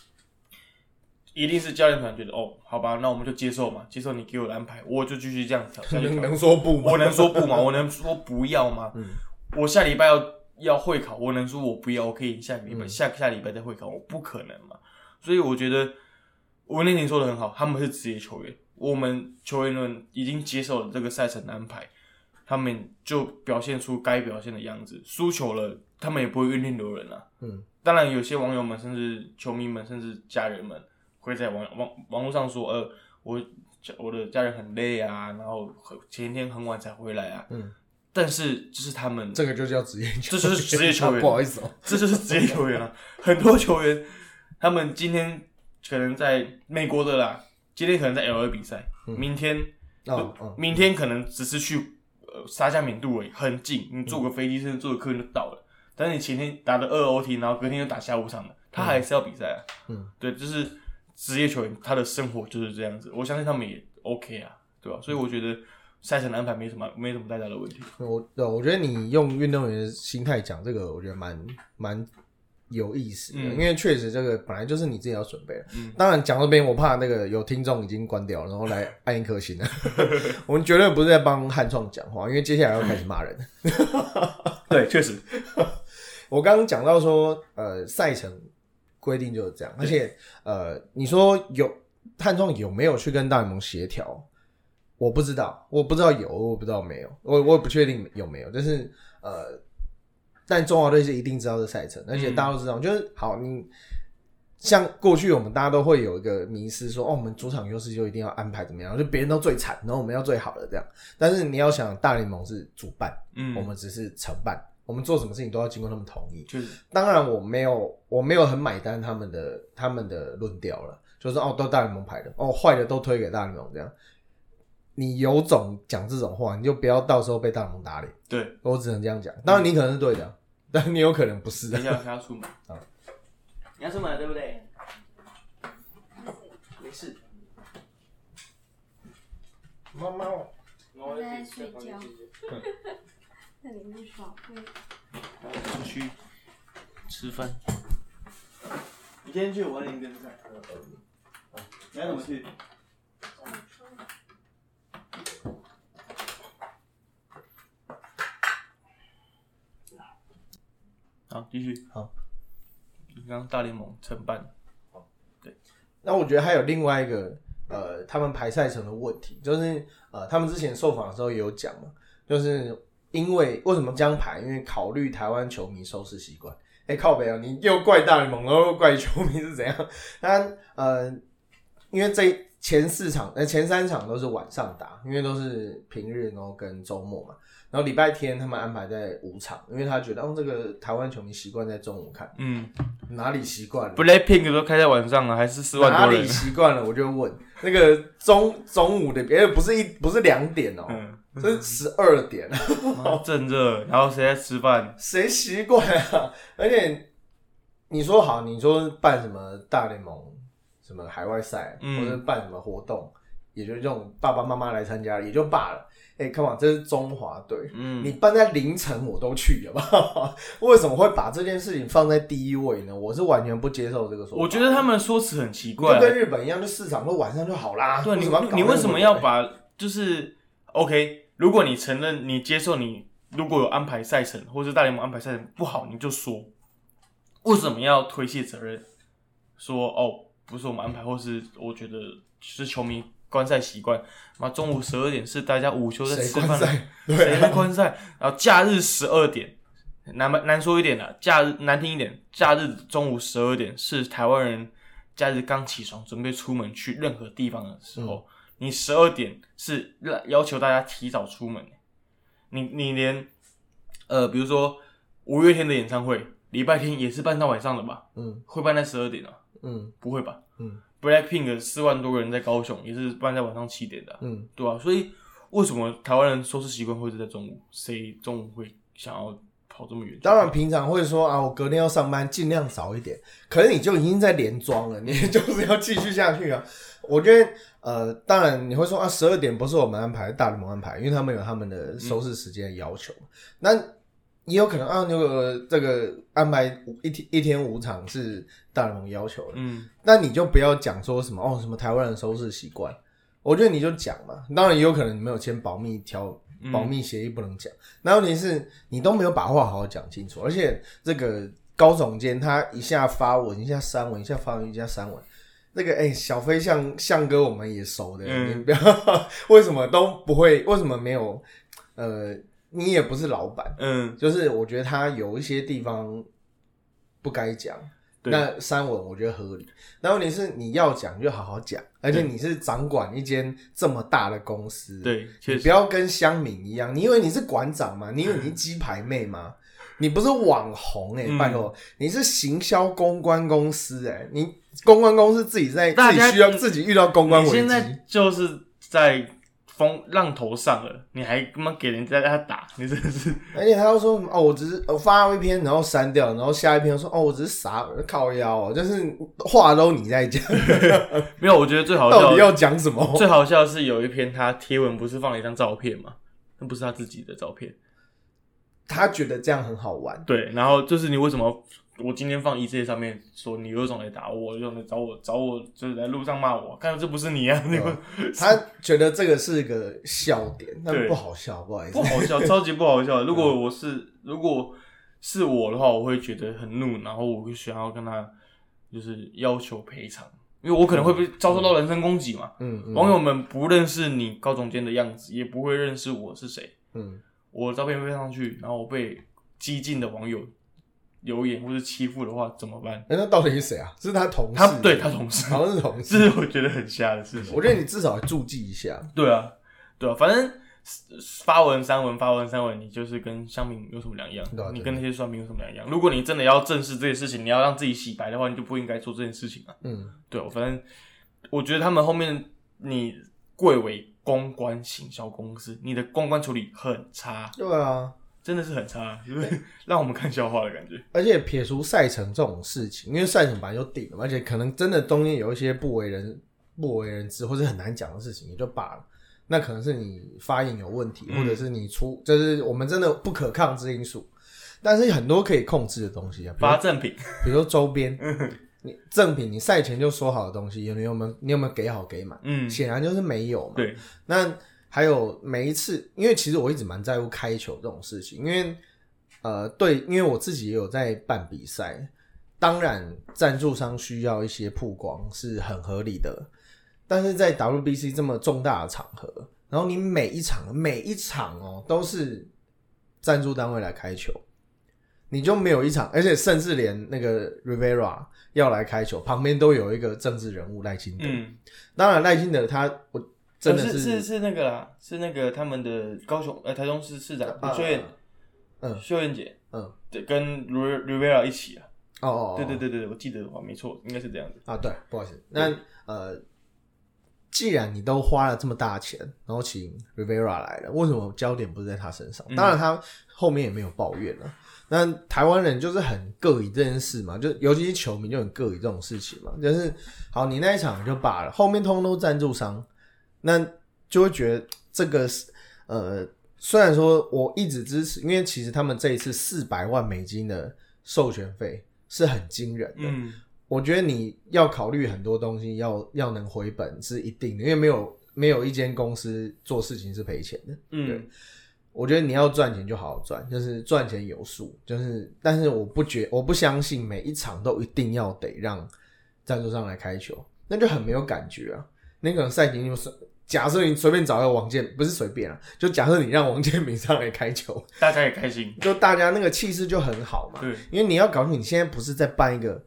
一定是教练团觉得哦，好吧，那我们就接受嘛，接受你给我的安排，我就继续这样调下去能。能说不吗？我能说不吗？我能说不要吗？嗯我下礼拜要要会考，我能说我不要？我可以下个礼拜、嗯下下礼拜再会考，我不可能嘛。所以我觉得吴念婷说的很好，他们是职业球员，我们球员们已经接受了这个赛程的安排。他们就表现出该表现的样子，输球了，他们也不会怨天尤人啊。嗯，当然，有些网友们，甚至球迷们，甚至家人们，会在网网网络上说，呃，我我的家人很累啊，然后很前一天很晚才回来啊。嗯，但是这是他们，这个就叫职业球员，这就是职业球员不好意思哦、这就是职业球员啊。很多球员，他们今天可能在美国的啦，今天可能在 L A 比赛，明天哦哦，明天可能只是去呃沙加缅度而已，很近，你坐个飞机甚至坐个客运就到了。但是你前天打的二 OT，然后隔天又打下午场的，他还是要比赛啊。嗯，对，就是职业球员他的生活就是这样子，我相信他们也 OK 啊，对吧？所以我觉得赛程的安排没什么没什么太大的问题。我对，我觉得你用运动员的心态讲这个，我觉得蛮蛮有意思的，嗯因为确实这个本来就是你自己要准备的。嗯当然讲到这边，我怕那个有听众已经关掉了，然后来按一颗星了。我们绝对不是在帮汉创讲话，因为接下来要开始骂人。对，确实，我刚刚讲到说，呃，赛程规定就是这样，而且呃，你说有汉创有没有去跟大联盟协调？我不知道，我不知道有，我不知道没有，我我也不确定有没有，但是呃，但中华队是一定知道这赛程，而且大家都知道，就是好，你像过去我们大家都会有一个迷失说，哦，我们主场优势就一定要安排怎么样，就别人都最惨，然后我们要最好的这样。但是你要想，大联盟是主办，嗯，我们只是承办，我们做什么事情都要经过他们同意。就是，当然，我没有，我没有很买单他们的他们的论调了，就是哦，都大联盟排的，哦，坏的都推给大联盟这样。你有种讲这种话，你就不要到时候被大联盟打脸。对。我只能这样讲。当然，你可能是对的，但你有可能不是。等一下，他要出门。啊你要出门了，对不对？没事。妈妈，我在睡觉 在里面耍废。出去吃饭。你今天去，我领你跟菜。你要怎么去？好，继续。好，你刚刚大联盟承办，那我觉得还有另外一个呃，他们排赛程的问题，就是呃，他们之前受访的时候也有讲嘛，就是因为为什么这样排？因为考虑台湾球迷收视习惯。哎、靠北啊！你又怪大联盟，然后又怪球迷是怎样？当然，呃，因为这前四场、呃前三场都是晚上打，因为都是平日，然后跟周末嘛。然后礼拜天他们安排在五场，因为他觉得，哦，这个台湾球迷习惯在中午看，嗯哪里习惯了？，Blackpink 都开在晚上了，还是四万哪里。习惯了，我就问那个中中午的，别不是一不是两点哦、嗯，这是十二点，妈正热，然后谁在吃饭？谁习惯啊？而且你说好，你说办什么大联盟、什么海外赛，嗯或者办什么活动，也就这种爸爸妈妈来参加也就罢了。哎、看嘛，这是中华队，嗯，你办在凌晨我都去了吧？为什么会把这件事情放在第一位呢？我是完全不接受这个说法。我觉得他们说辞很奇怪啊就。跟日本一样，就市场都晚上就好啦。对你你为什么要把就是 OK？如果你承认你接受你如果有安排赛程，或是大联盟安排赛程不好，你就说为什么要推卸责任？说哦，不是我们安排，或是我觉得是球迷观赛习惯，妈中午十二点是大家午休在谁吃饭？谁在观赛？然后假日十二点，难难说一点啦，假日难听一点，假日中午十二点是台湾人假日刚起床准备出门去任何地方的时候，你十二点是要要求大家提早出门，你你连呃，比如说五月天的演唱会，礼拜天也是办到晚上的吧？嗯会办在十二点啊？嗯不会吧？嗯，Blackpink 四万多个人在高雄，也是办在晚上七点的啊、嗯，对啊，所以为什么台湾人收拾习惯会是在中午？谁中午会想要跑这么远？当然平常会说啊，我隔天要上班，尽量早一点。可是你就已经在连装了，你就是要继续下去啊。我觉得呃，当然你会说啊，十二点不是我们安排，大联盟安排，因为他们有他们的收视时间的要求。那也有可能啊，那个这个安排一天一天五场是大联盟要求的，嗯，那你就不要讲说什么哦，什么台湾人收视习惯，我觉得你就讲嘛。当然也有可能你没有签保密条嗯保密协议不能讲。那问题是你都没有把话好好讲清楚，而且这个高总监他一下发文，一下删文，一下发文，一下删文。那个哎、小飞象象哥我们也熟的，嗯你不要 为什么都不会？为什么没有呃，你也不是老板，嗯，就是我觉得他有一些地方不该讲。那删文我觉得合理，但问题是你要讲就好好讲，而且你是掌管一间这么大的公司，对，你不要跟乡民一样，你以为你是馆长吗？你以为你是鸡排妹吗？你不是网红哎、嗯拜托，你是行销公关公司哎、你公关公司自己在自己需要自己遇到公关危机现，在就是在风浪头上了，你还他妈给人家他打，你真的是 而且他又说哦，我只是我发了一篇，然后删掉，然后下一篇说哦，我只是傻靠腰哦，就是话都你在讲，没有。我觉得最好笑，到底要讲什么？最好笑的是有一篇他贴文不是放了一张照片嘛？那不是他自己的照片，他觉得这样很好玩，对。然后就是你为什么我今天放 E C 上面说你有种来打我，有种来找我找我，就是在路上骂我，看到这不是你啊，你们 他觉得这个是个笑点，但对不好笑，不好意思 不。好笑，超级不好笑。如果我是如果是我的话，我会觉得很怒，然后我会想要跟他就是要求赔偿，因为我可能会被遭受到人身攻击嘛。嗯嗯网友们不认识你高总监的样子，也不会认识我是谁。嗯，我照片飞上去，然后我被激进的网友留言或者欺负的话，怎么办？哎，那到底是谁啊？是他同事？他对他同事，好像是同事这事。是我觉得很瞎的事情。我觉得你至少注记一下。对啊，对啊，反正发文三文发文三文，你就是跟乡民有什么两样对啊？你跟那些算命有什么两样？如果你真的要正视这件事情，你要让自己洗白的话，你就不应该做这件事情啊。嗯，对啊，反正我觉得他们后面你贵为公关行销公司，你的公关处理很差，对啊。真的是很差，就是让我们看笑话的感觉。而且撇除赛程这种事情，因为赛程本来就定了，而且可能真的中间有一些不为人不为人知或者很难讲的事情，也就罢了。那可能是你发言有问题，嗯或者是你出，就是我们真的不可抗之因素。但是很多可以控制的东西啊，发赠品，比如说周边，你赠品，你赛前就说好的东西，你有没有你有没有给好给满？嗯，显然就是没有嘛。对，那还有每一次，因为其实我一直蛮在乎开球这种事情，因为呃，对，因为我自己也有在办比赛，当然赞助商需要一些曝光是很合理的，但是在 WBC 这么重大的场合，然后你每一场每一场哦都是赞助单位来开球，你就没有一场，而且甚至连那个 Rivera 要来开球，旁边都有一个政治人物赖清德。嗯，当然赖清德他我真的呃是是是那个啦，是那个他们的高雄呃台中市市长啊邱燕，嗯秀燕姐，嗯，对，跟 Ru- Rivera 一起啊，哦哦，哦对对对对，对我记得的话没错，应该是这样子。啊，对，不好意思，那呃，既然你都花了这么大钱，然后请 Rivera 来了，为什么焦点不是在他身上？嗯当然，他后面也没有抱怨了。那台湾人就是很膈应这件事嘛，就尤其是球迷就很膈应这种事情嘛。就是好，你那一场就罢了，后面通通都赞助商，那就会觉得这个是呃，虽然说我一直支持，因为其实他们这一次四百万美金的授权费是很惊人的。嗯，我觉得你要考虑很多东西，要要能回本是一定的，因为没有没有一间公司做事情是赔钱的。嗯，我觉得你要赚钱就好好赚，就是赚钱有数，就是但是我不觉我不相信每一场都一定要得让赞助商来开球，那就很没有感觉啊。那个赛前就是假设你随便找一个王建，不是随便啊，就假设你让王建民上来开球，大家也开心。就大家那个气势就很好嘛。对，因为你要搞清楚，你现在不是在办一个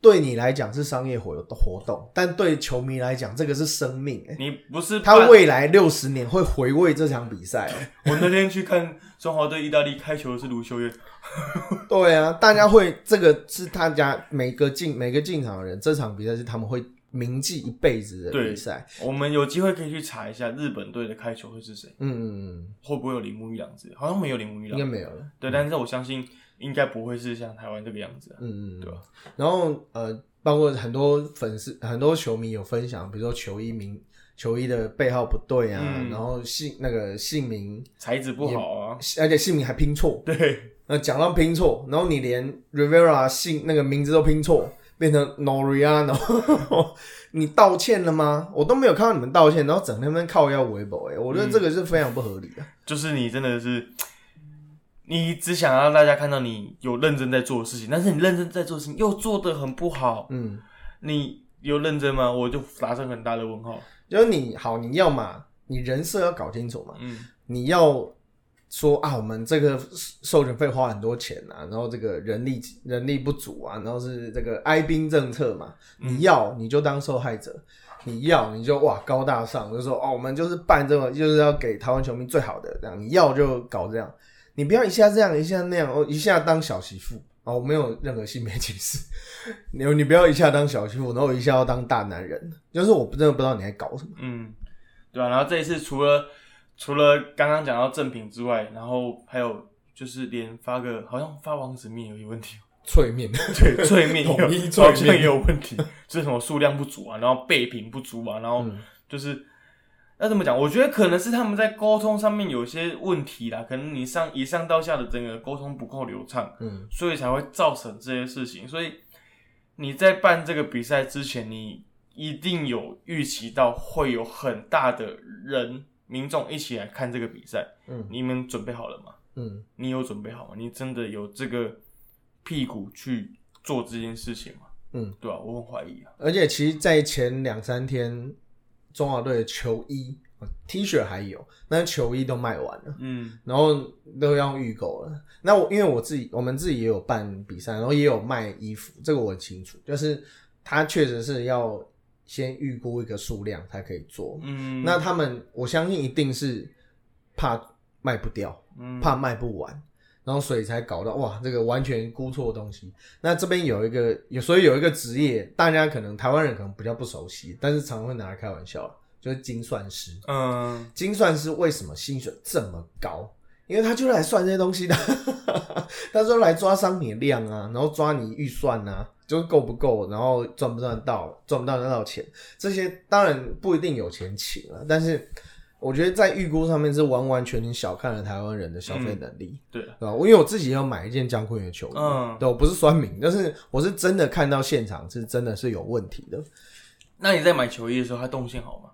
对你来讲是商业活活动，但对球迷来讲，这个是生命、欸。你不是他未来六十年会回味这场比赛、欸。我那天去看中华队意大利开球的是卢修月，对啊，大家会这个是大家每个进每个进场的人，这场比赛是他们会铭记一辈子的对比赛。我们有机会可以去查一下日本队的开球会是谁，嗯嗯嗯，会不会有铃木一朗之类？好像没有铃木一应该朗，没有了。对，但是我相信应该不会是像台湾这个样子啊。嗯嗯，嗯对吧？然后呃，包括很多粉丝、很多球迷有分享，比如说球衣名、球衣的背号不对啊，嗯然后姓那个姓名，材质不好啊，而且姓名还拼错。对，那讲到拼错，然后你连 Rivera 姓那个名字都拼错，变成 Noriano，你道歉了吗？我都没有看到你们道歉，然后整天在靠腰微博，哎，我觉得这个是非常不合理的。就是你真的是，你只想让大家看到你有认真在做的事情，但是你认真在做的事情又做的很不好，嗯，你有认真吗？我就打上很大的问号。就是你好，你要嘛，你人设要搞清楚嘛，嗯，你要说啊，我们这个授权费花很多钱啊，然后这个人力人力不足啊，然后是这个哀兵政策嘛，你要你就当受害者，你要你就哇高大上，就说哦，我们就是办这个，就是要给台湾球迷最好的，这样你要就搞这样，你不要一下这样一下那样，哦，一下当小媳妇哦，我没有任何性别歧视，你你不要一下当小媳妇，然后一下要当大男人，就是我真的不知道你在搞什么。嗯，对啊。然后这一次除了除了刚刚讲到正品之外，然后还有就是连发个好像发王子面有有问题，脆面，对，脆面统一脆好像面也有问题，就是什么数量不足啊，然后备品不足啊，然后嗯就是。要怎么讲？我觉得可能是他们在沟通上面有些问题啦，可能你上一上到下的整个沟通不够流畅，嗯所以才会造成这些事情。所以你在办这个比赛之前，你一定有预期到会有很大的人民众一起来看这个比赛。嗯你们准备好了吗？嗯，你有准备好吗？你真的有这个屁股去做这件事情吗？嗯，对啊、我很怀疑啊。而且其实，在前两三天，中华队的球衣、呃 T 恤还有，但是球衣都卖完了，嗯然后都要预购了。那我因为我自己，我们自己也有办比赛，然后也有卖衣服，这个我很清楚，就是他确实是要先预估一个数量才可以做。嗯，那他们，我相信一定是怕卖不掉，嗯怕卖不完，然后所以才搞到哇，这个完全估错东西。那这边有一个有，所以有一个职业，大家可能台湾人可能比较不熟悉，但是常会拿来开玩笑，就是精算师。嗯精算师为什么薪水这么高？因为他就是来算这些东西的，他说来抓商品量啊，然后抓你预算啊，就是够不够，然后赚不赚得到，赚不到那到钱，这些当然不一定有钱请了，但是我觉得在预估上面是完完全全小看了台湾人的消费能力，对啊，对吧？我因为我自己也有买一件江坤宇的球衣，嗯对我不是酸民，但是我是真的看到现场是真的是有问题的，那你在买球衣的时候，它动线好吗？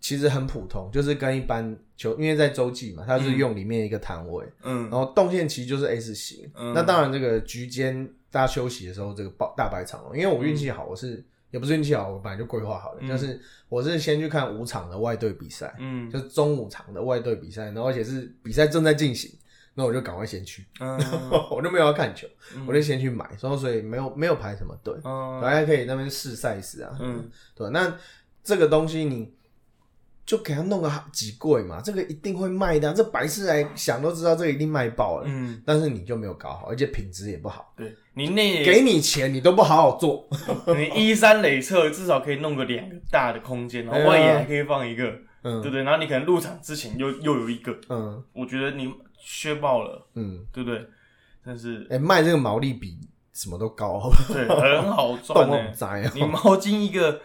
其实很普通，就是跟一般球，因为在洲际嘛，它是用里面一个摊位。嗯然后动线其实就是 S 型。嗯那当然，这个局间大家休息的时候，这个爆大白场哦，因为我运气好，我是也不是运气好，我本来就规划好了，嗯。就是我是先去看五场的外队比赛，嗯。就是中午场的外队比赛，然后而且是比赛正在进行，那我就赶快先去，嗯。我就没有要看球，嗯。我就先去买，然后所以没有没有排什么队，嗯。大家可以那边试赛事啊，嗯。对，那这个东西你就给他弄个几柜嘛，这个一定会卖的啊、这白痴来想都知道这个一定卖爆了，嗯，但是你就没有搞好，而且品质也不好，对你那给你钱你都不好好做，你衣衫累侧，至少可以弄个两个大的空间，然后外野还可以放一个，对嗯不对？然后你可能入场之前又又有一个，嗯。我觉得你削爆了，嗯，对不对？但是哎、卖这个毛利比什么都高，对，很好赚 动呢、我栽啊，你毛巾一个，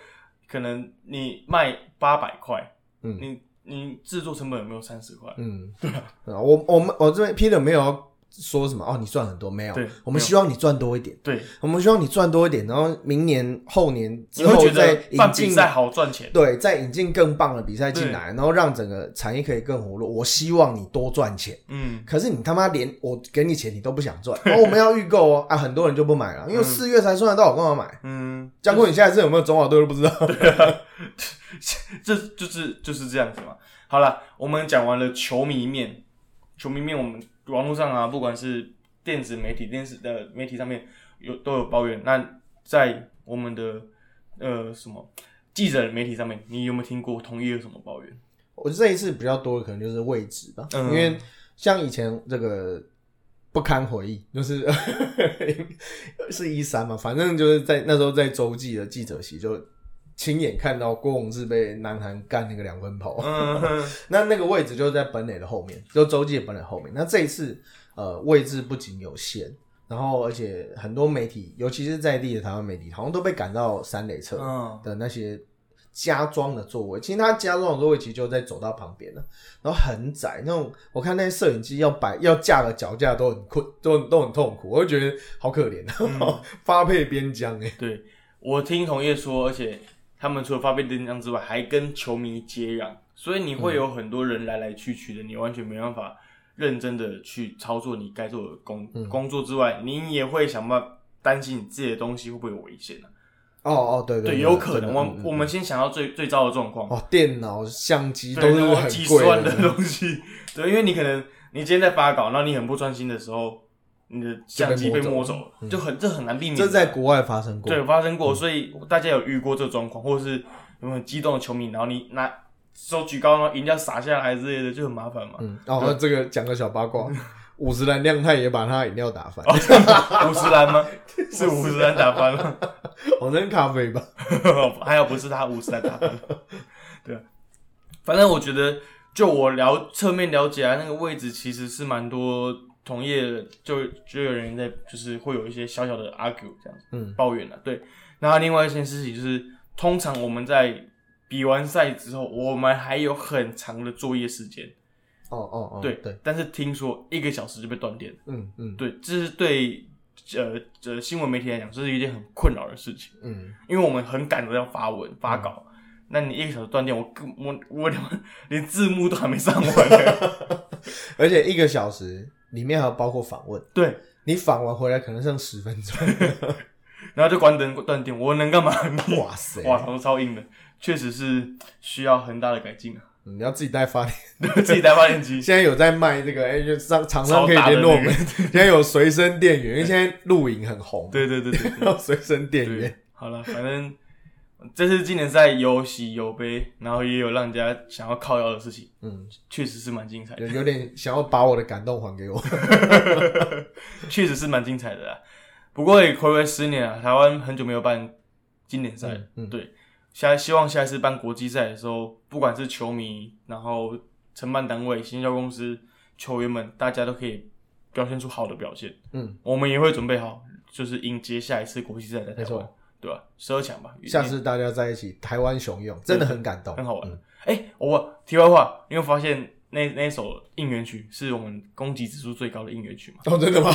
可能你卖八百块，嗯。你你制作成本有没有三十块？嗯，对啊，我我们我这边 Peter 没有要说什么哦，你赚很多没有对，我们希望你赚多一点，对，我们希望你赚多一点，然后明年后年之后再引进赛好赚钱？对，再引进更棒的比赛进来，然后让整个产业可以更活络。我希望你多赚钱，嗯，可是你他妈连我给你钱你都不想赚，然 后我们要预购哦，啊，很多人就不买了，因为四月才算得到，我干嘛买？嗯，江坤，你下一次有没有中华队都不知道？对啊 这就是就是这样子嘛。好了，我们讲完了球迷面，球迷面我们网络上啊，不管是电子媒体、电视的媒体上面有都有抱怨。那在我们的呃什么记者媒体上面，你有没有听过同业有什么抱怨？我这一次比较多的可能就是位置吧，嗯因为像以前这个不堪回忆，就是 是一三嘛，反正就是在那时候在洲际的记者席就亲眼看到郭宏志被南韩干那个两分跑。嗯 那那个位置就是在本垒的后面，就周记的本垒后面。那这一次，呃，位置不仅有限，然后而且很多媒体，尤其是在地的台湾媒体，好像都被赶到三垒侧嗯的那些加装的座位。其实他加装的座位其实就在走道旁边了，然后很窄，那种我看那些摄影机要摆要架的脚架都很困，都很都很痛苦，我就觉得好可怜啊，发配边疆哎、对我听同业说，而且他们除了发配电浆之外，还跟球迷接壤，所以你会有很多人来来去去的，你完全没办法认真的去操作你该做的工、工作之外，你也会想办法担心你自己的东西会不会有危险呢、哦哦，对对，对，有可能。我嗯我们先想到最最糟的状况，哦，电脑、相机都，是很贵十万的的，东西，对，因为你可能你今天在发稿，然后你很不专心的时候，你的相机被摸走了，就很这很难避免。这在国外发生过，对，发生过，所以大家有遇过这个状况，或者是有没有激动的球迷，然后你拿手举高，然后饮料洒下来之类的，就很麻烦嘛。嗯，哦，那这个讲个小八卦，五十岚亮太也把他饮料打翻，五十岚吗？是五十岚打翻了，我，那咖啡吧？还有不是他五十岚打翻了，对啊，反正我觉得。就我了侧面了解啊，那个位置其实是蛮多同业就就有人在，就是会有一些小小的 argue 这样子，嗯，抱怨了。对，然后另外一件事情就是，通常我们在比完赛之后，我们还有很长的作业时间。哦哦哦，对对。但是听说一个小时就被断电。嗯嗯，对，这是对呃呃新闻媒体来讲，这是一件很困扰的事情。嗯，因为我们很赶着要发文发稿。那你一个小时断电，我我我连字幕都还没上完呢。而且一个小时里面还有包括访问，对你访完回来可能剩十分钟，然后就关灯断电，我能干嘛？哇塞，哇，头超硬的，确实是需要很大的改进啊。你要自己带发电，自己带发电机。现在有在卖这个，哎，就商厂商可以联络我们。现在有随身电源，因为现在露营很红。对对对对，要随身电源。好了，反正。这次今年赛有喜有悲，然后也有让人家想要靠腰的事情，嗯，确实是蛮精彩的，有点想要把我的感动还给我，确实是蛮精彩的啦。不过也回归十年啊，台湾很久没有办经典赛，嗯，对，下希望下一次办国际赛的时候，不管是球迷，然后承办单位、行销公司、球员们，大家都可以表现出好的表现，嗯，我们也会准备好，就是迎接下一次国际赛的台湾。对吧？十二强吧。下次大家在一起，台湾雄用，真的很感动，很好玩。哎，我题外话，你有发现那那首应援曲是我们攻击指数最高的应援曲吗？哦，真的吗？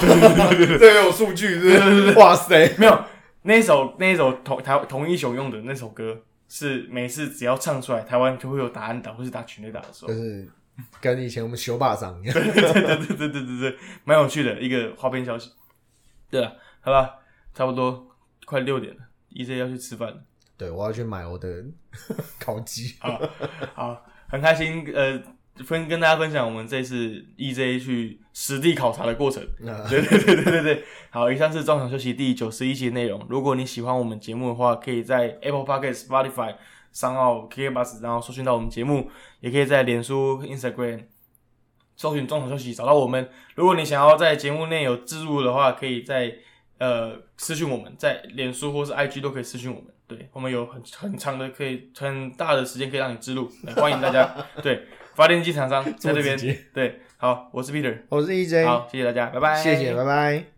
这有数据，是哇塞！没有那首那首同台同一雄用的那首歌，是每次只要唱出来，台湾就会有答案打或是打群内打的时候，就是跟以前我们修霸掌一样。对对对对对对对，蛮有趣的一个花边消息。对啊，好吧，差不多快六点了。E J 要去吃饭，对我要去买我的 烤鸡。好，好，很开心，呃，分跟大家分享我们这次 E J 去实地考察的过程。对对对对对对，好，以上是中场休息第九十一集内容。如果你喜欢我们节目的话，可以在 Apple Podcast、Spotify 商号 K K Bus，然后搜寻到我们节目，也可以在脸书、Instagram 搜寻中场休息找到我们。如果你想要在节目内有置入的话，可以在。呃，私信我们在脸书或是 IG 都可以私信我们，对我们有很很长的可以很大的时间可以让你知录，欢迎大家。对，发电机厂商 在这边。对，好，我是 Peter，我是 EJ，好，谢谢大家，拜拜，谢谢，拜拜。